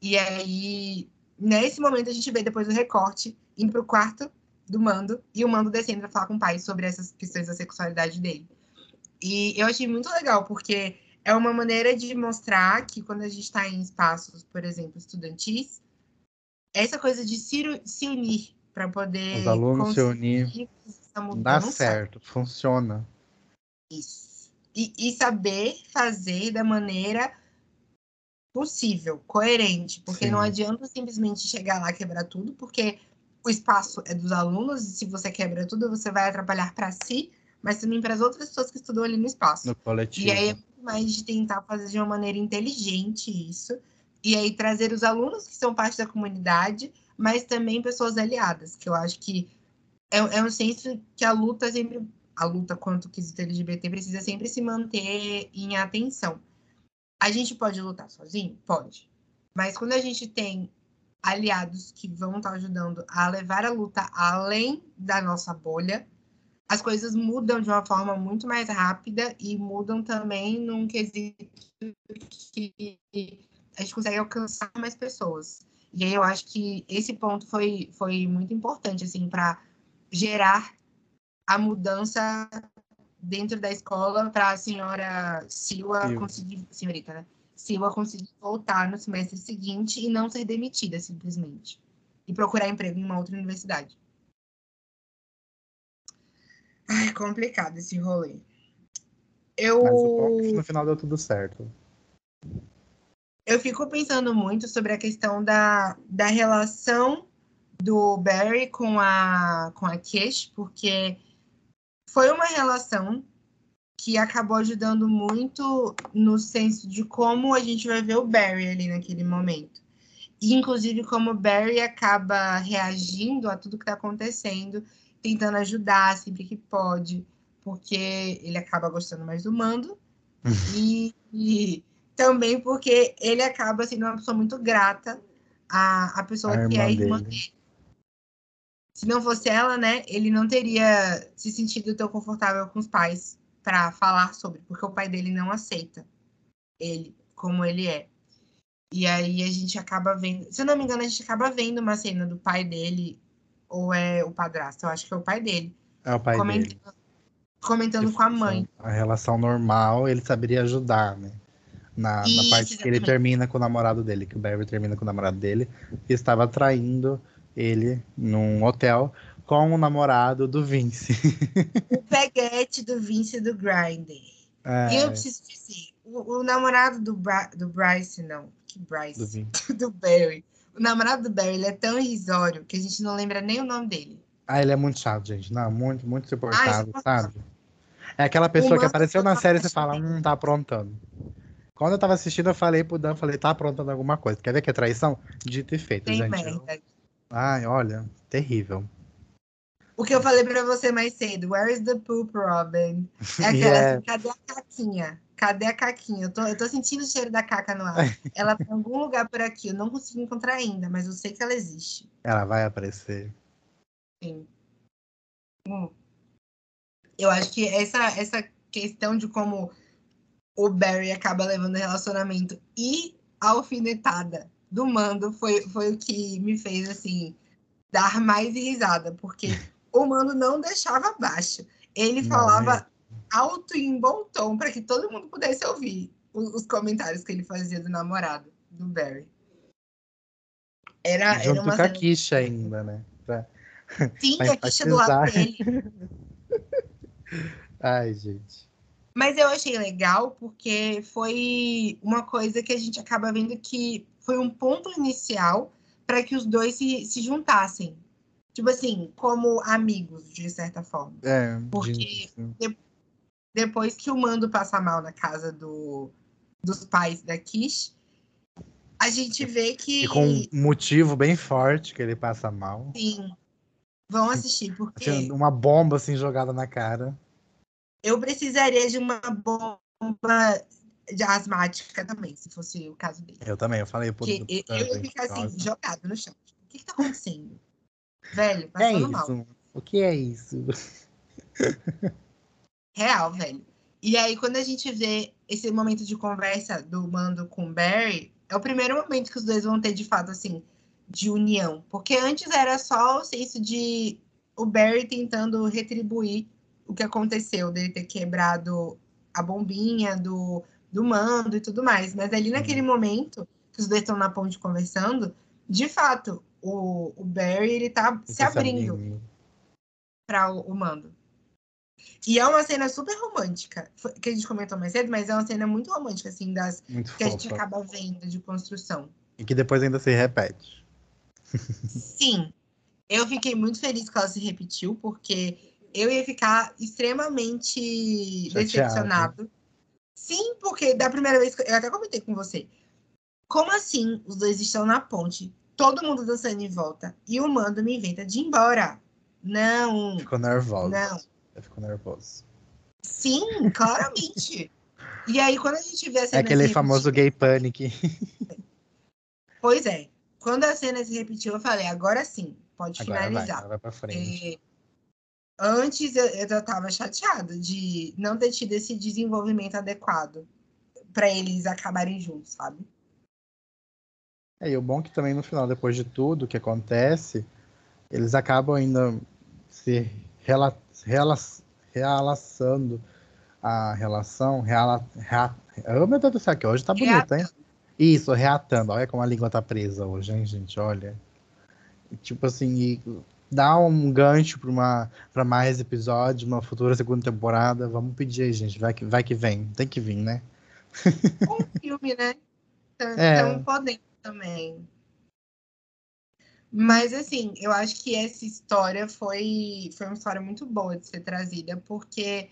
E aí, nesse momento, a gente vê depois o recorte indo para o quarto do Mando e o Mando descendo para falar com o pai sobre essas questões da sexualidade dele. E eu achei muito legal, porque é uma maneira de mostrar que quando a gente está em espaços, por exemplo, estudantis, essa coisa de se, se unir para poder. Os alunos se unir. Dá certo, funciona. Isso e, e saber fazer da maneira possível, coerente, porque Sim. não adianta simplesmente chegar lá e quebrar tudo, porque o espaço é dos alunos e se você quebra tudo, você vai atrapalhar para si, mas também para as outras pessoas que estudam ali no espaço. No coletivo. E aí é mais de tentar fazer de uma maneira inteligente isso, e aí trazer os alunos que são parte da comunidade, mas também pessoas aliadas, que eu acho que é, é um senso que a luta sempre a luta contra o quesito LGBT precisa sempre se manter em atenção. A gente pode lutar sozinho? Pode. Mas quando a gente tem aliados que vão estar ajudando a levar a luta além da nossa bolha, as coisas mudam de uma forma muito mais rápida e mudam também num quesito que a gente consegue alcançar mais pessoas. E aí eu acho que esse ponto foi, foi muito importante, assim, para gerar a mudança dentro da escola para a senhora Silva conseguir, senhorita, né? Silva conseguir voltar no semestre seguinte e não ser demitida, simplesmente. E procurar emprego em uma outra universidade. Ai, complicado esse rolê. Eu... Mas no final deu tudo certo. Eu fico pensando muito sobre a questão da, da relação do Barry com a, com a Kish, porque foi uma relação que acabou ajudando muito no senso de como a gente vai ver o Barry ali naquele momento. E, inclusive, como o Barry acaba reagindo a tudo que está acontecendo, tentando ajudar sempre que pode, porque ele acaba gostando mais do mando. e, e, também porque ele acaba sendo uma pessoa muito grata à, à pessoa a que é a irmã dele. dele. Se não fosse ela, né, ele não teria se sentido tão confortável com os pais para falar sobre, porque o pai dele não aceita ele como ele é. E aí a gente acaba vendo, se eu não me engano, a gente acaba vendo uma cena do pai dele ou é o padrasto, eu acho que é o pai dele. É o pai comentando, dele. Comentando com a mãe. A relação normal, ele saberia ajudar, né? Na, Isso, na parte que ele termina com o namorado dele, que o Barry termina com o namorado dele, e estava traindo ele num hotel com o namorado do Vince. o peguete do Vince do Grindr. É. Eu preciso dizer, o, o namorado do, Bra do Bryce, não, que Bryce? Do, do, Barry. O namorado do Barry, ele é tão irrisório que a gente não lembra nem o nome dele. Ah, ele é muito chato, gente. Não, muito, muito suportável, ah, sabe? É aquela pessoa que apareceu na série e você fala, hum, tá aprontando. Quando eu tava assistindo, eu falei pro Dan, falei, tá aprontando alguma coisa. Quer ver que é traição? Dito e feito, Tem gente. Merda. Ai, olha, terrível. O que eu falei para você mais cedo, where is the poop, Robin? É aquela yeah. assim, cadê a caquinha? Cadê a caquinha? Eu tô, eu tô sentindo o cheiro da caca no ar. Ela tá em algum lugar por aqui, eu não consigo encontrar ainda, mas eu sei que ela existe. Ela vai aparecer. Sim. Hum. Eu acho que essa, essa questão de como o Barry acaba levando o relacionamento e a alfinetada do Mando foi, foi o que me fez, assim, dar mais risada, porque o Mando não deixava baixo. Ele não, falava é. alto e em bom tom para que todo mundo pudesse ouvir os, os, comentários que ele fazia do namorado, do Barry. Era, Junto era uma com a Kisha ainda, né? Pra... Sim, a Kisha do lado dele. Ai, gente. Mas eu achei legal porque foi uma coisa que a gente acaba vendo que foi um ponto inicial para que os dois se, se juntassem. Tipo assim, como amigos, de certa forma. É, Porque de, depois que o Mando passa mal na casa do, dos pais da Kish, a gente vê que. E com um motivo bem forte que ele passa mal. Sim. Vão assistir, porque. Uma bomba assim jogada na cara. Eu precisaria de uma bomba de asmática também, se fosse o caso dele. Eu também, eu falei. Pô, eu, eu ia ficar assim, nossa. jogado no chão. O que, que tá acontecendo? velho, passando é mal. O que é isso? Real, velho. E aí, quando a gente vê esse momento de conversa do Mando com o Barry, é o primeiro momento que os dois vão ter, de fato, assim, de união. Porque antes era só o senso de o Barry tentando retribuir o que aconteceu, dele ter quebrado a bombinha do do mando e tudo mais. Mas ali naquele uhum. momento que os dois estão na ponte conversando, de fato, o, o Barry ele tá se abrindo para o, o, mando. E é uma cena super romântica, que a gente comentou mais cedo, mas é uma cena muito romântica, assim, das muito que fofa. a gente acaba vendo de construção. E que depois ainda se repete. Sim. Eu fiquei muito feliz que ela se repetiu, porque eu ia ficar extremamente Chateado. decepcionado Sim, porque da primeira vez que eu até comentei com você. Como assim os dois estão na ponte, todo mundo dançando em volta, e o mando me inventa de ir embora? Não. Ficou nervoso. Não. Ficou nervoso. Sim, claramente. e aí, quando a gente vê a cena. É aquele famoso gay panic. pois é. Quando a cena se repetiu, eu falei, agora sim, pode agora finalizar. Vai, vai pra frente. É Antes eu, eu tava chateada de não ter tido esse desenvolvimento adequado para eles acabarem juntos, sabe? É, e o bom é que também no final, depois de tudo que acontece, eles acabam ainda se rela, rela, relaçando a relação, reala, rea, oh meu Deus do céu, que hoje tá bonito, hein? Isso, reatando. Olha como a língua tá presa hoje, hein, gente? Olha. Tipo assim, dá um gancho para uma para mais episódios, uma futura segunda temporada. Vamos pedir aí, gente. Vai que, vai que vem. Tem que vir, né? Um filme, né? Estão é. podendo também. Mas, assim, eu acho que essa história foi, foi uma história muito boa de ser trazida, porque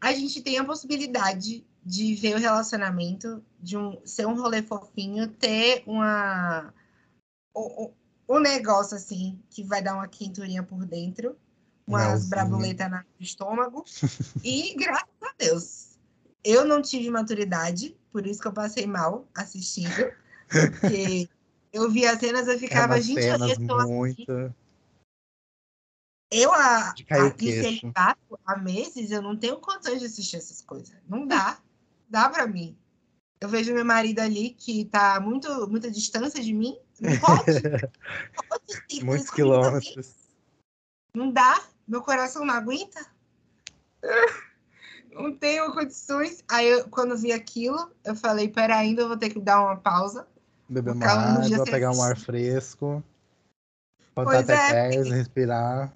a gente tem a possibilidade de ver o relacionamento, de um, ser um rolê fofinho, ter uma. Um, negócio assim, que vai dar uma quinturinha por dentro, umas brabuletas no estômago. e graças a Deus, eu não tive maturidade, por isso que eu passei mal assistindo. Porque eu vi as cenas, eu ficava, é gente, eu estou muito... Eu, a, a celibato há meses, eu não tenho condições de assistir essas coisas. Não dá. Dá para mim. Eu vejo meu marido ali que tá muito muita distância de mim. Não pode. pode Muitos quilômetros. Não dá. Meu coração não aguenta. Não tenho condições. Aí, eu, quando vi aquilo, eu falei: pera, ainda eu vou ter que dar uma pausa Beber uma água, pegar um ar fresco. Contar até é, 10, respirar.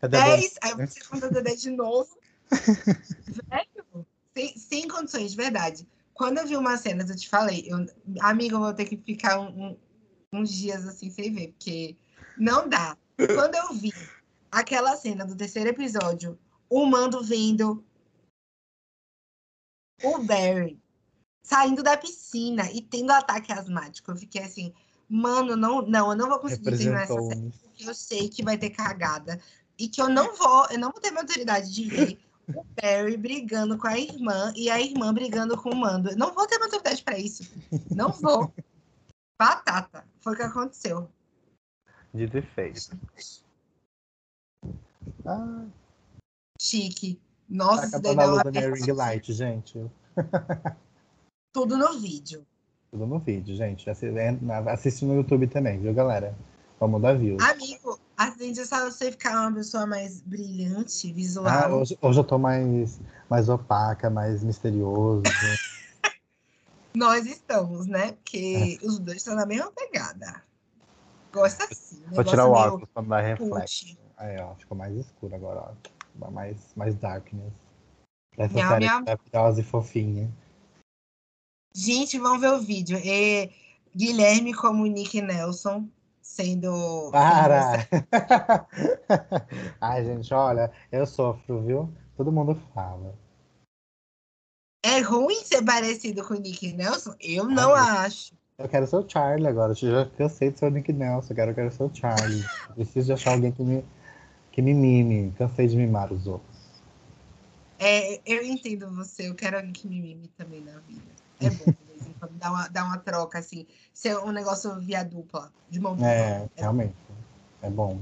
Cadê 10, aí você conta até 10 de novo. Velho, sem, sem condições, de verdade. Quando eu vi umas cenas, eu te falei, eu, amiga, eu vou ter que ficar um, um, uns dias assim sem ver, porque não dá. Quando eu vi aquela cena do terceiro episódio, o Mando vendo o Barry saindo da piscina e tendo ataque asmático. Eu fiquei assim, mano, não, não, eu não vou conseguir terminar essa série, porque eu sei que vai ter cagada. E que eu não vou, eu não vou ter maturidade de ver o Barry brigando com a irmã e a irmã brigando com o Mando. Eu não vou ter maturidade para isso. Não vou. Batata. Foi o que aconteceu. Dito e feito. Ah. Chique. Nossa, tá acabando a luz da minha ring light, gente. Tudo no vídeo. Tudo no vídeo, gente. Assiste no YouTube também, viu, galera? Vamos dar views. Amigo, assim, só você ficar uma pessoa mais brilhante, visual. Ah, hoje, hoje eu tô mais, mais opaca, mais misterioso. Nós estamos, né? Porque é. os dois estão na mesma pegada. Gosta assim. Vou tirar o óculos pra dar reflexo. Aí, ó, ficou mais escuro agora, ó. Mais, mais darkness. Essa minha, série minha... maravilhosa e fofinha. Gente, vamos ver o vídeo. É Guilherme como Nick Nelson sendo. Para! Ai, gente, olha, eu sofro, viu? Todo mundo fala. É ruim ser parecido com o Nick Nelson? Eu não acho. Eu quero ser o Charlie agora. Eu já cansei de ser o Nick Nelson. Eu quero, eu quero ser o Charlie. Preciso de achar alguém que me, que me mime. Cansei de mimar os outros. É, eu entendo você. Eu quero alguém que me mime também na vida. É bom, dar uma, dar uma troca, assim. Ser um negócio via dupla, de mão dupla. É, é realmente. É bom.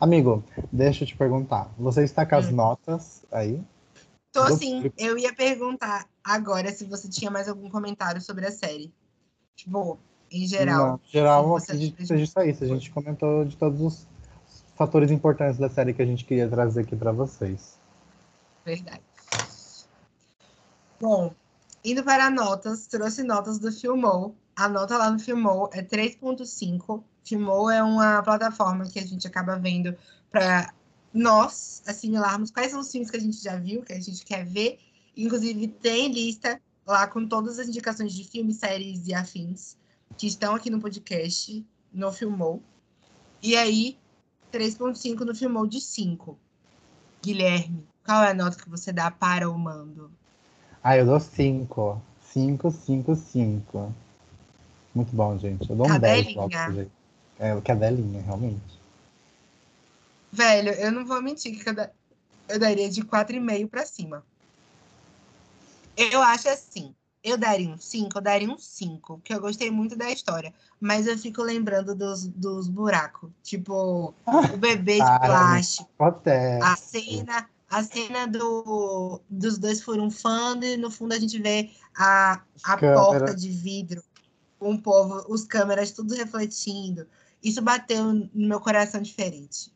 Amigo, deixa eu te perguntar. Você está com as hum. notas aí? Tô sim. Eu ia perguntar agora se você tinha mais algum comentário sobre a série. Tipo, em geral. Não, em geral, acredito que seja isso aí. A gente comentou de todos os fatores importantes da série que a gente queria trazer aqui para vocês. Verdade. Bom, Indo para notas, trouxe notas do Filmou. A nota lá no Filmou é 3.5. Filmou é uma plataforma que a gente acaba vendo para nós assimilarmos quais são os filmes que a gente já viu, que a gente quer ver. Inclusive, tem lista lá com todas as indicações de filmes, séries e afins que estão aqui no podcast, no Filmou. E aí, 3.5 no Filmou de 5. Guilherme, qual é a nota que você dá para o mando? Ah, eu dou 5. 5, 5, 5. Muito bom, gente. Eu dou um 10 gente. É, cadelinha, realmente. Velho, eu não vou mentir que eu daria de 4,5 pra cima. Eu acho assim. Eu daria um 5, eu daria um 5, porque eu gostei muito da história. Mas eu fico lembrando dos, dos buracos. Tipo, o bebê de plástico. A cena a cena do, dos dois furunfando e no fundo a gente vê a, a porta de vidro um povo, os câmeras tudo refletindo. Isso bateu no meu coração diferente.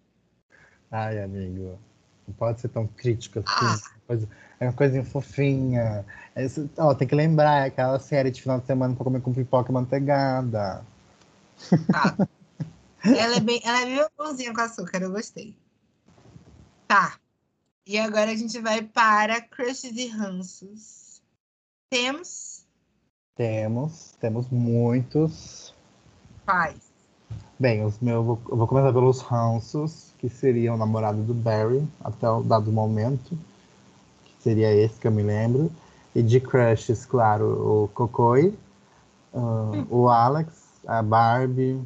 Ai, amigo. Não pode ser tão crítico assim. Ah. Coisa, é uma coisinha fofinha. É isso- ó, tem que lembrar, é aquela série de final de semana pra comer com pipoca e manteigada. Tá. ela, é bem, ela é bem bonzinha com açúcar, eu gostei. Tá. E agora a gente vai para crushes e ranços. Temos Temos, temos muitos. pais. Bem, os meus, eu vou- começar pelos ranços, que seria o namorado do Barry, até o dado momento. Que seria esse que eu me lembro. E de crushes, claro, o Kokoi, ah, o Alex, a Barbie.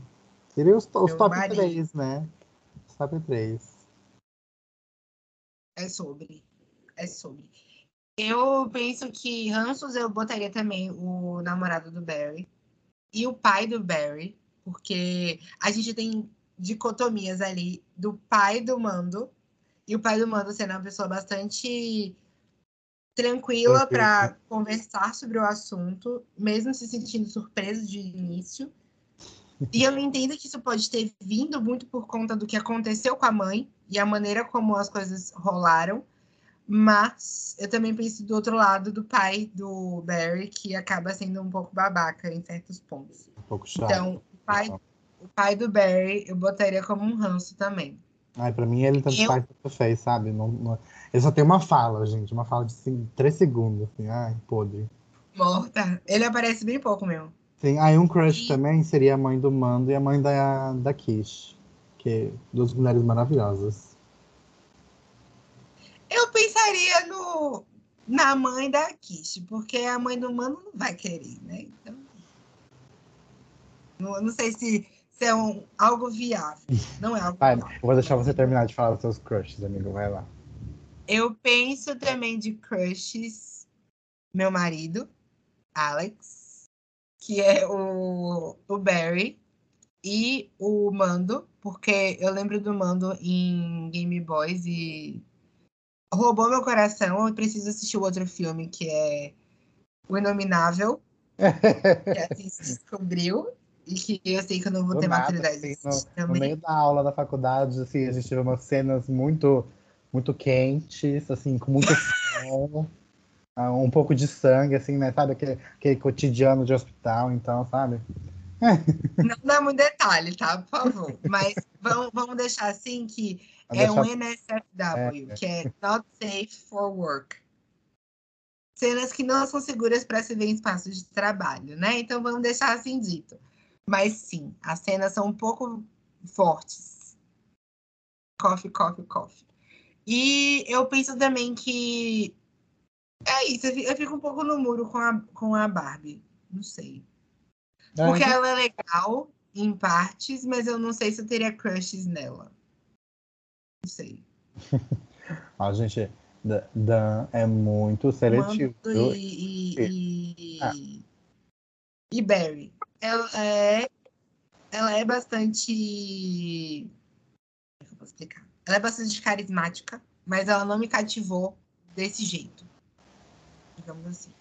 Seria os, os top marido. 3, né? Os top 3. É sobre. É sobre. Eu penso que ranços eu botaria também o namorado do Barry e o pai do Barry, porque a gente tem dicotomias ali do pai do Mando e o pai do Mando sendo uma pessoa bastante tranquila para conversar sobre o assunto, mesmo se sentindo surpreso de início. E eu entendo que isso pode ter vindo muito por conta do que aconteceu com a mãe e a maneira como as coisas rolaram. Mas eu também penso do outro lado do pai do Barry, que acaba sendo um pouco babaca em certos pontos. Um pouco chato. Então, pai, o pai do Barry eu botaria como um ranço também. Ai, pra mim ele tanto Eu- faz tanto fez, sabe? Não, não- Ele só tem uma fala, gente. Uma fala de 3 segundos, assim. Ai, podre. Morta. Ele aparece bem pouco mesmo. Sim, aí um crush E- também seria a mãe do Mando e a mãe da, da Kish. Que duas mulheres maravilhosas. Eu pensaria no, na mãe da Kish, porque a mãe do Mano não vai querer, né? Então. Não, não sei se, se é um, algo viável. Não é algo Vai, viável. vou deixar você terminar de falar dos seus crushes, amigo. Vai lá. Eu penso também de crushes. Meu marido, Alex, que é o, o Barry, e o Mando, porque eu lembro do Mando em Game Boys e roubou meu coração. Eu preciso assistir o outro filme que é O Inominável, que assim se descobriu. E que eu sei que eu não vou Do ter nada, maturidade de assim, no, no meio da aula da faculdade, assim, a gente teve umas cenas muito, muito quentes, assim, com muito sol, ah, um pouco de sangue, assim, né? Sabe aquele, aquele cotidiano de hospital, então, sabe? Não dá muito detalhe, tá? Por favor. Mas vamos, vamos deixar assim que Vou é um deixar- NSFW, É. que é Not Safe for Work. Cenas que não são seguras para se ver em espaços de trabalho, né? Então vamos deixar assim dito. Mas sim, as cenas são um pouco fortes. Coffee, coffee, coffee. E eu penso também que é isso, eu fi- eu fico um pouco no muro com a, com a Barbie. Não sei. Ah, Porque então- ela é legal em partes, mas eu não sei se eu teria crushes nela. Não sei. Ó, gente, Da- Dan é muito seletivo. Mando e, e, e, Ah. e Barry. Ela é, ela é bastante. É eu posso explicar? Ela é bastante carismática, mas ela não me cativou desse jeito. Digamos assim.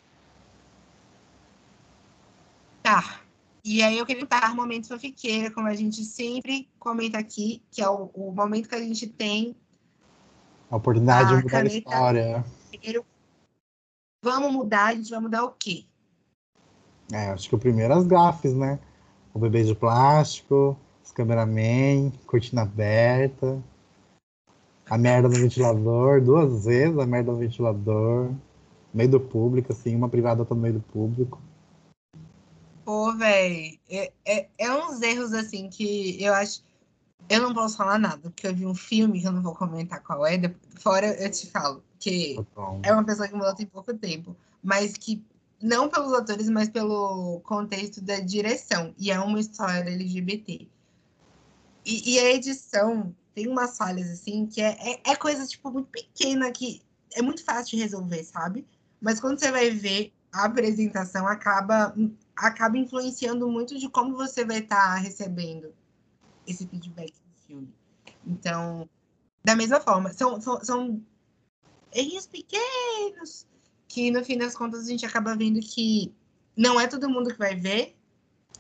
Tá. E aí eu queria estar momento fanfiqueira, como a gente sempre comenta aqui, que é o, o momento que a gente tem A oportunidade A de mudar a história. Vamos mudar, a gente vai mudar o quê? É, acho que o primeiro as gafes, né? O bebê de plástico, os cameraman, cortina aberta, a merda no ventilador, duas vezes a merda no ventilador, meio do público, assim, uma privada outra no meio do público. Pô, véi, é, é, é uns erros assim que eu acho. Eu não posso falar nada, porque eu vi um filme que eu não vou comentar qual é, fora eu te falo, que Então, é uma pessoa que mudou tem pouco tempo, mas que não pelos atores, mas pelo contexto da direção, e é uma história LGBT. E, e a edição tem umas falhas assim, que é, é, é coisa tipo muito pequena que é muito fácil de resolver, sabe? Mas quando você vai ver a apresentação acaba acaba influenciando muito de como você vai estar recebendo esse feedback do filme. Então, da mesma forma, são, são, são erros pequenos que no fim das contas a gente acaba vendo que não é todo mundo que vai ver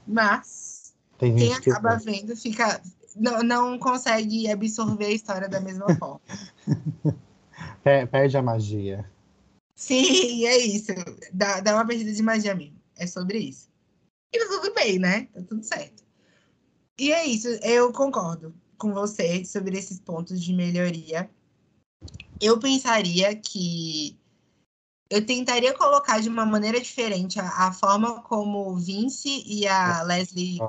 Mas Tem quem gente que acaba vendo fica. Não, não consegue absorver a história da mesma forma. per- perde a magia. Sim, é isso. Dá, dá uma perdida de magia mesmo. É sobre isso. E tá tudo bem, né? Tá tudo certo. E é isso. Eu concordo com você sobre esses pontos de melhoria. Eu pensaria que eu tentaria colocar de uma maneira diferente a, a forma como o Vince e a Leslie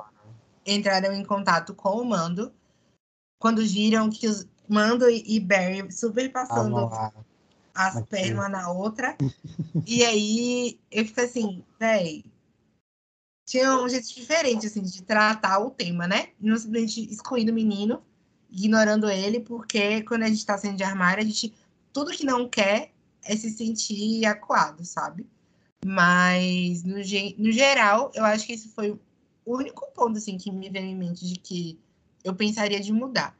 entraram em contato com o Mando quando viram que os Mando e Barry super passando lá. as pernas uma na outra. e aí eu fico assim, véi. Tinha um jeito diferente, assim, de tratar o tema, né? Não simplesmente excluindo o menino, ignorando ele, porque quando a gente tá saindo de armário, a gente. Tudo que não quer é se sentir acuado, sabe? Mas, no, no geral, eu acho que esse foi o único ponto, assim, que me veio em mente de que eu pensaria de mudar.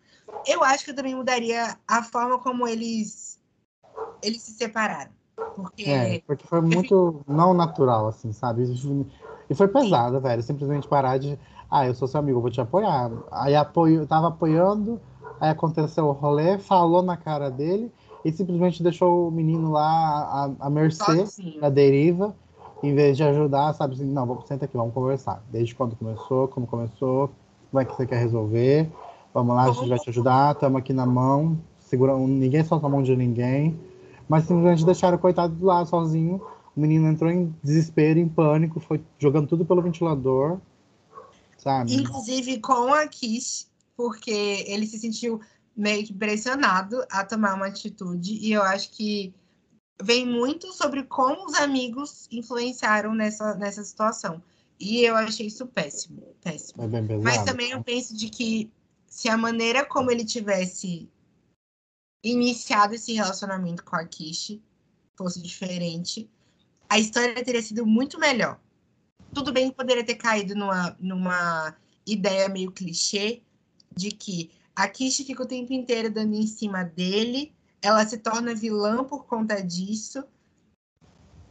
Eu acho que eu também mudaria a forma como eles eles se separaram. Porque É, porque foi muito não natural, assim, sabe? E foi pesado, velho. Simplesmente parar de. Ah, eu sou seu amigo, vou te apoiar. Aí apoio, tava apoiando, aí aconteceu o rolê, falou na cara dele e simplesmente deixou o menino lá à, à mercê da deriva, em vez de ajudar, sabe? Assim, não, vamos, senta aqui, vamos conversar. Desde quando começou, como começou, como é que você quer resolver? Vamos lá, a gente vai te ajudar, estamos aqui na mão, segura, ninguém solta a mão de ninguém. Mas simplesmente deixaram o coitado do lado sozinho. O menino entrou em desespero, em pânico, foi jogando tudo pelo ventilador, sabe? Inclusive com a Kish, porque ele se sentiu meio que pressionado a tomar uma atitude. E eu acho que vem muito sobre como os amigos influenciaram nessa, nessa situação. E eu achei isso péssimo, péssimo. Foi bem. Mas também eu penso de que se a maneira como ele tivesse iniciado esse relacionamento com a Kishi fosse diferente, a história teria sido muito melhor. Tudo bem que poderia ter caído numa, numa ideia meio clichê de que a Kishi fica o tempo inteiro dando em cima dele, ela se torna vilã por conta disso,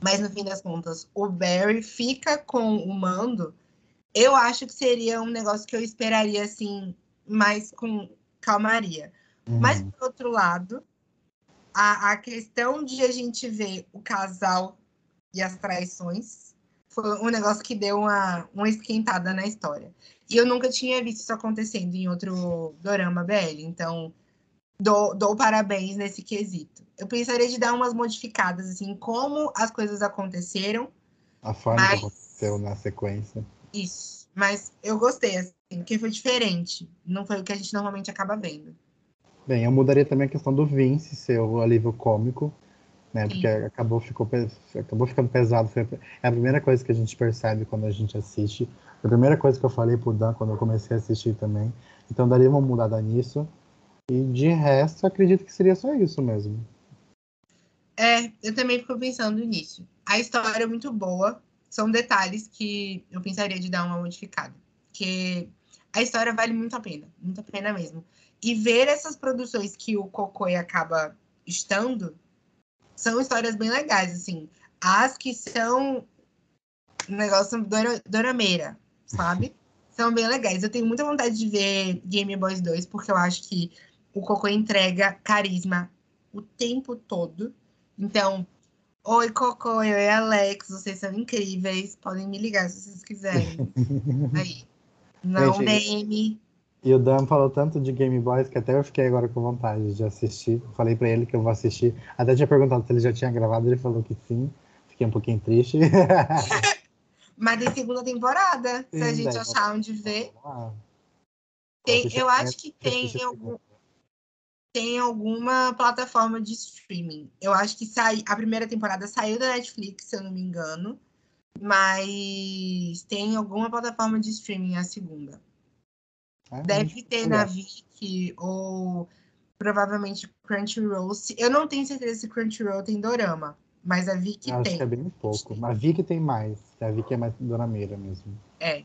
mas no fim das contas, o Barry fica com o mando. Eu acho que seria um negócio que eu esperaria assim, mais com calmaria. Uhum. Mas, por outro lado, a, a questão de a gente ver o casal e as traições foi um negócio que deu uma, uma esquentada na história. E eu nunca tinha visto isso acontecendo em outro dorama BL, então dou, dou parabéns nesse quesito. Eu pensaria de dar umas modificadas, assim, como as coisas aconteceram, A forma Mas- que aconteceu na sequência. isso. Mas eu gostei, assim, porque foi diferente. Não foi o que a gente normalmente acaba vendo. Bem, eu mudaria também a questão do Vince ser o alívio cômico, né? Sim. Porque acabou, ficou, acabou ficando pesado. Foi é a primeira coisa que a gente percebe quando a gente assiste. Foi a primeira coisa que eu falei pro Dan quando eu comecei a assistir também. Então daria uma mudada nisso. E de resto, acredito que seria só isso mesmo. É, eu também fico pensando nisso. A história é muito boa. São detalhes que eu pensaria de dar uma modificada. Porque a história vale muito a pena. Muito a pena mesmo. E ver essas produções que o Cocoi acaba estando são histórias bem legais, assim. As que são um negócio dora, dorameira, sabe? São bem legais. Eu tenho muita vontade de ver Game Boys 2, porque eu acho que o Cocô entrega carisma o tempo todo. Então, oi, Cocô, oi, Alex, vocês são incríveis. Podem me ligar se vocês quiserem. Aí. Não Gente, DM. E o Dan falou tanto de Game Boys que até eu fiquei agora com vontade de assistir. Falei pra ele que eu vou assistir. Até tinha perguntado se ele já tinha gravado, ele falou que sim. Fiquei um pouquinho triste. Mas tem segunda temporada. se a gente daí, achar onde ver. Tem, eu acho que tem algum, tem alguma plataforma de streaming. Eu acho que sai, a primeira temporada saiu da Netflix, se eu não me engano. Mas tem alguma plataforma de streaming a segunda. É, Deve ter legal. na Viki ou provavelmente Crunchyroll. Eu não tenho certeza se Crunchyroll tem dorama, mas a Viki Eu acho tem. que é bem pouco. A Vicky tem mais. A Vicky é mais dorameira mesmo. É.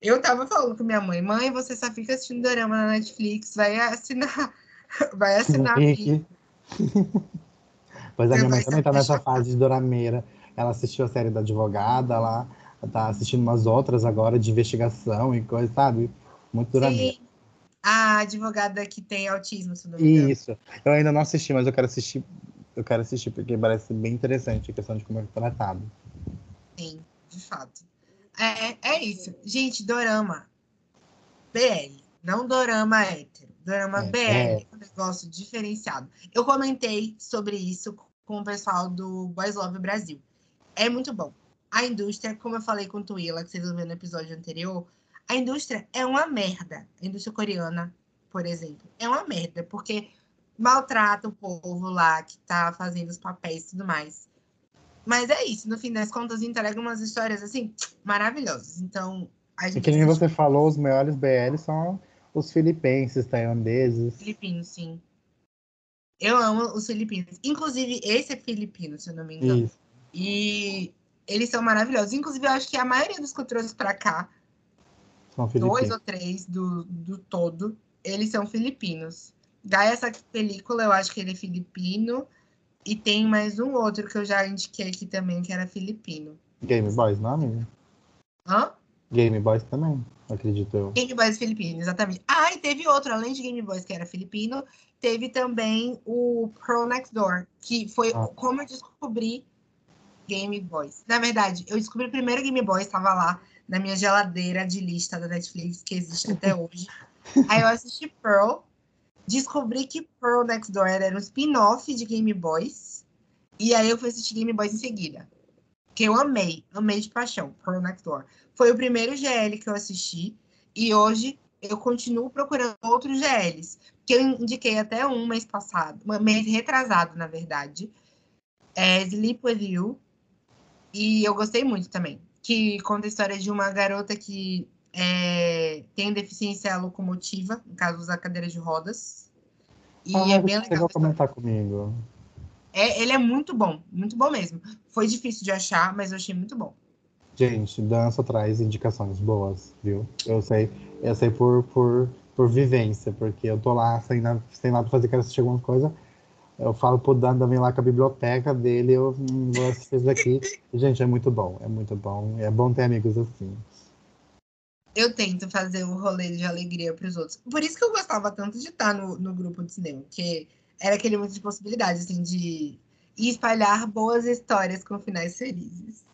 Eu tava falando com minha mãe, mãe, você só fica assistindo dorama na Netflix, vai assinar, vai assinar. Vicky. pois a minha mãe também tá nessa fase de dorameira. Ela assistiu a série da advogada lá. tá assistindo umas outras agora de investigação e coisa, sabe? Muito duradouro. Sim. A advogada que tem autismo, se não me engano. Isso. Eu ainda não assisti, mas eu quero assistir. Eu quero assistir porque parece bem interessante a questão de como é tratado. Sim, de fato. É, é isso. Gente, dorama. BL. Não dorama hétero. Dorama É, BL. é. um negócio diferenciado. Eu comentei sobre isso com o pessoal do Boys Love Brasil. É muito bom. A indústria, como eu falei com o Tuila, que vocês ouviram no episódio anterior, a indústria é uma merda. A indústria coreana, por exemplo, é uma merda, porque maltrata o povo lá que tá fazendo os papéis e tudo mais. Mas é isso, no fim das contas, entrega umas histórias assim maravilhosas. Então, a E gente que nem você falou, os melhores BL são os filipenses, tailandeses. Filipinos, sim. Eu amo os filipinos. Inclusive, esse é filipino, se eu não me engano. Isso. E eles são maravilhosos. Inclusive, eu acho que a maioria dos que eu trouxe pra cá, São dois filipinos. ou três do, do todo, eles são filipinos. Daí essa película, eu acho que ele é filipino. E tem mais um outro que eu já indiquei aqui também, que era filipino. Game Boys, não, amigo? Hã? Game Boys também, acredito eu. Game Boys filipino, exatamente. Ah, e teve outro, além de Game Boys, que era filipino, teve também o Pro Next Door, que foi Ah. como eu descobri Game Boys. Na verdade, eu descobri o primeiro Game Boy, estava lá na minha geladeira de lista da Netflix, que existe até hoje. Aí eu assisti Pearl, descobri que Pearl Next Door era um spin-off de Game Boys, e aí eu fui assistir Game Boys em seguida. Que eu amei, amei de paixão, Pearl Next Door. Foi o primeiro GL que eu assisti, e hoje eu continuo procurando outros GLs. Que eu indiquei até um mês passado, um mês retrasado, na verdade. É Sleep With You. E eu gostei muito também. Que conta a história de uma garota que é, tem deficiência locomotiva, no caso, usa cadeira de rodas. E ah, é bem você legal. vai a história. comentar comigo. É, ele é muito bom, muito bom mesmo. Foi difícil de achar, mas eu achei muito bom. Gente, dança traz indicações boas, viu? Eu sei, eu sei por, por, por vivência, porque eu tô lá sem nada, sem nada pra fazer, quero assistir alguma coisa. Eu falo pro Dan também lá com a biblioteca dele, eu hum, vou assistir isso daqui. Gente, é muito bom, é muito bom. É bom ter amigos assim. Eu tento fazer um rolê de alegria para os outros. Por isso que eu gostava tanto de estar no, no grupo de cinema, porque era aquele mundo de possibilidades, assim, de espalhar boas histórias com finais felizes.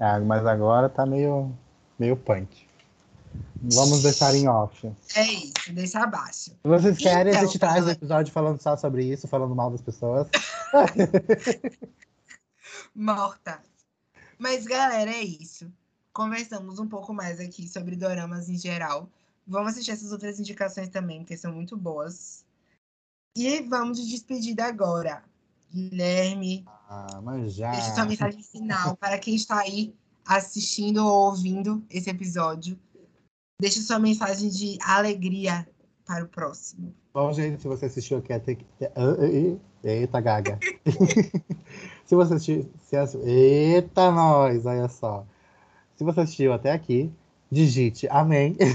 Ah, mas agora tá meio, meio punk. Vamos deixar em off. É isso, deixa abaixo. Se vocês querem, a Então, gente traz um episódio falando só sobre isso, falando mal das pessoas. Morta. Mas, galera, é isso. Conversamos um pouco mais aqui sobre doramas em geral. Vamos assistir essas outras indicações também, porque são muito boas. E vamos de despedida agora. Guilherme, Ah, mas já. deixa sua mensagem final para quem está aí assistindo ou ouvindo esse episódio. Deixa sua mensagem de alegria para o próximo. Bom, gente, se você assistiu aqui até. Eita, gaga. se você assistiu. Se Eita, nós, olha só. Se você assistiu até aqui, digite amém.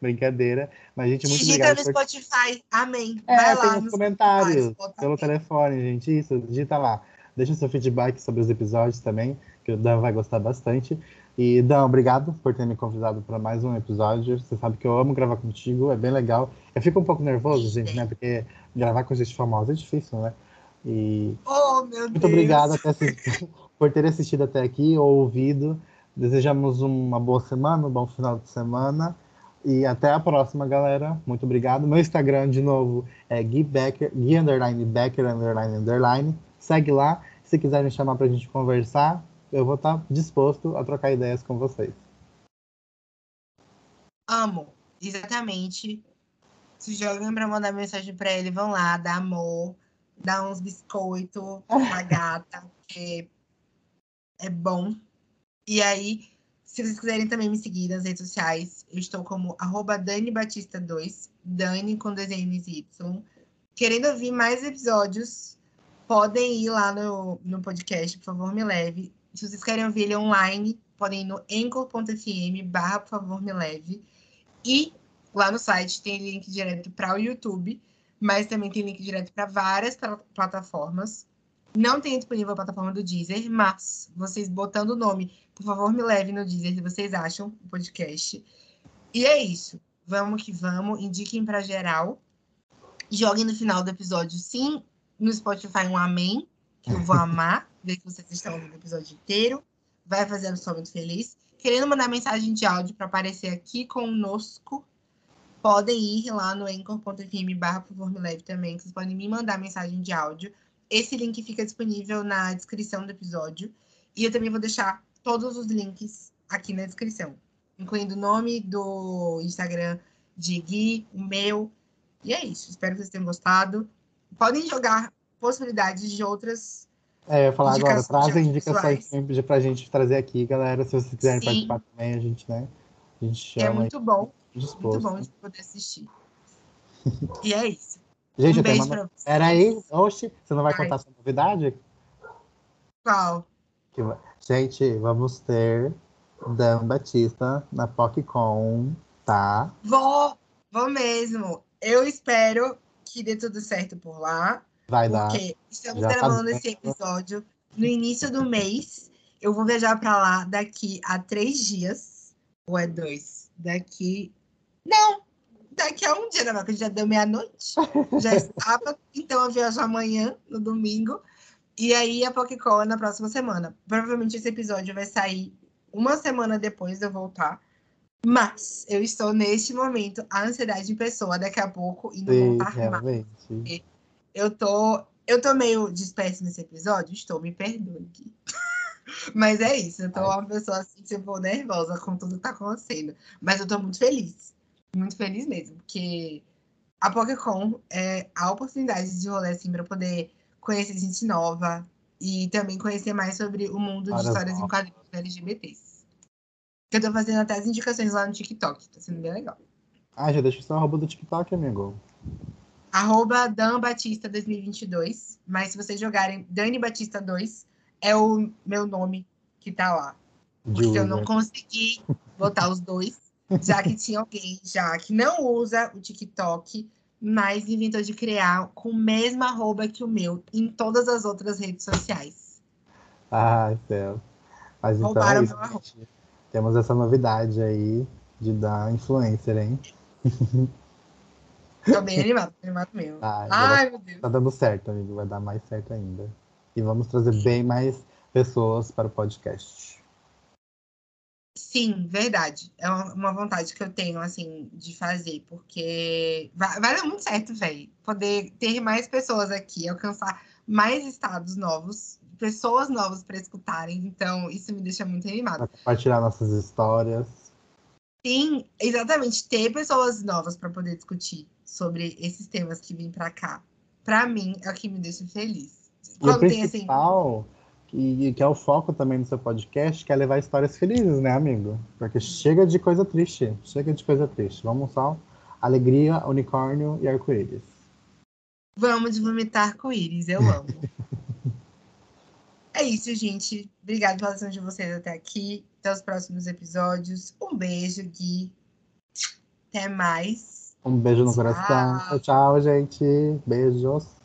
Brincadeira. Mas, gente, muito Digita obrigado no por Spotify. Amém. É, Vai tem lá nos no comentários, Spotify, pelo telefone, gente. Isso, digita lá. Deixa seu feedback sobre os episódios também, que o Dan vai gostar bastante. E, Dan, obrigado por ter me convidado para mais um episódio. Você sabe que eu amo gravar contigo, é bem legal. Eu fico um pouco nervoso, gente, né? Porque gravar com gente famosa é difícil, né? E Oh, meu muito Deus. obrigado até assi- por ter assistido até aqui ou ouvido. Desejamos uma boa semana, um bom final de semana. E até a próxima, galera. Muito obrigado. Meu Instagram, de novo, é Gui Becker. Segue lá. Se quiserem chamar pra gente conversar, eu vou estar disposto a trocar ideias com vocês. Amo, exatamente. Se jogam pra mandar mensagem pra ele, vão lá, dá amor, dá uns biscoitos pra gata, porque é bom. E aí, se vocês quiserem também me seguir nas redes sociais, eu estou como arroba Dani Batista 2, Dani com e Y. Querendo ouvir mais episódios, podem ir lá no, no podcast, por favor, me leve. Se vocês querem ouvir ele online, podem ir no anchor.fm barra, por favor, me leve. E lá no site tem link direto para o YouTube, mas também tem link direto para várias pla- plataformas. Não tem disponível a plataforma do Deezer, mas vocês botando o nome, por favor, me leve no Deezer se vocês acham o podcast. E é isso. Vamos que vamos. Indiquem para geral. Joguem no final do episódio, sim, no Spotify um amém, que eu vou amar, ver que vocês estão ouvindo o episódio inteiro. Vai fazendo só muito feliz. Querendo mandar mensagem de áudio para aparecer aqui conosco, podem ir lá no anchor.fm barra por favor me leve também, vocês podem me mandar mensagem de áudio. Esse link fica disponível na descrição do episódio. E eu também vou deixar todos os links aqui na descrição, incluindo o nome do Instagram de Gui, o meu. E é isso. Espero que vocês tenham gostado. Podem jogar possibilidades de outras. É, eu ia falar agora, trazem indicações sempre pra gente trazer aqui, galera. Se vocês quiserem Sim. participar também, a gente, né? A gente chama. É muito bom. Disposto. Muito bom de poder assistir. e é isso. Gente, um beijo uma... pra vocês. Peraí, oxe, você não vai Ai. contar essa novidade? Qual? Gente, vamos ter Dan Batista na PocCon, tá? Vou, vou mesmo. Eu espero que dê tudo certo por lá. Vai dar. Porque estamos Já tá gravando tá esse episódio no início do mês. Eu vou viajar para lá daqui a três dias. Ou é dois? Daqui não, daqui a um dia, né? Porque já deu meia-noite, já estava. então eu viajo amanhã, no domingo. E aí a Pokécon é na próxima semana. Provavelmente esse episódio vai sair uma semana depois de eu voltar. Mas eu estou neste momento, a ansiedade em pessoa, daqui a pouco, e não Sim, voltar realmente. mais. Eu tô, eu tô meio disperso nesse episódio, estou, me perdoe aqui. Mas é isso, eu tô uma pessoa assim, tipo, nervosa com tudo que tá acontecendo. Mas eu tô muito feliz muito feliz mesmo, porque a PokéCon é a oportunidade de rolê assim para poder conhecer gente nova e também conhecer mais sobre o mundo de histórias em quadrinhos LGBTs. Eu tô fazendo até as indicações lá no TikTok, tá sendo bem legal. Ah, já deixa seu arroba do TikTok, amigo. Arroba Dan Batista 2022. Mas se vocês jogarem Dani Batista 2, é o meu nome que tá lá. Porque eu não consegui botar os dois já que tinha alguém já que não usa o TikTok, mas inventou de criar com o mesmo arroba que o meu em todas as outras redes sociais. Ai, céu. Mas então, Roubaram então, é isso, temos essa novidade aí de dar influencer, hein? Tô bem animado, tô animado mesmo. Ai, Ai meu Deus. Tá dando certo, amigo. Vai dar mais certo ainda. E vamos trazer bem mais pessoas para o podcast. Sim, verdade. É uma vontade que eu tenho, assim, de fazer, porque vai, vai dar muito certo, velho. Poder ter mais pessoas aqui, alcançar mais estados novos, pessoas novas para escutarem. Então, isso me deixa muito animada. Compartilhar nossas histórias. Sim, exatamente. Ter pessoas novas para poder discutir sobre esses temas que vêm para cá. Para mim, é o que me deixa feliz. Quando e o tem, assim, principal... assim e que é o foco também do seu podcast, que é levar histórias felizes, né, amigo? Porque chega de coisa triste, chega de coisa triste. Vamos só alegria, unicórnio e arco-íris. Vamos vomitar arco-íris, eu amo. é isso, gente. Obrigada pela atenção de vocês até aqui. Até os próximos episódios. Um beijo, Gui. Até mais. Um beijo no tchau. coração. Tchau, tchau, gente. Beijos.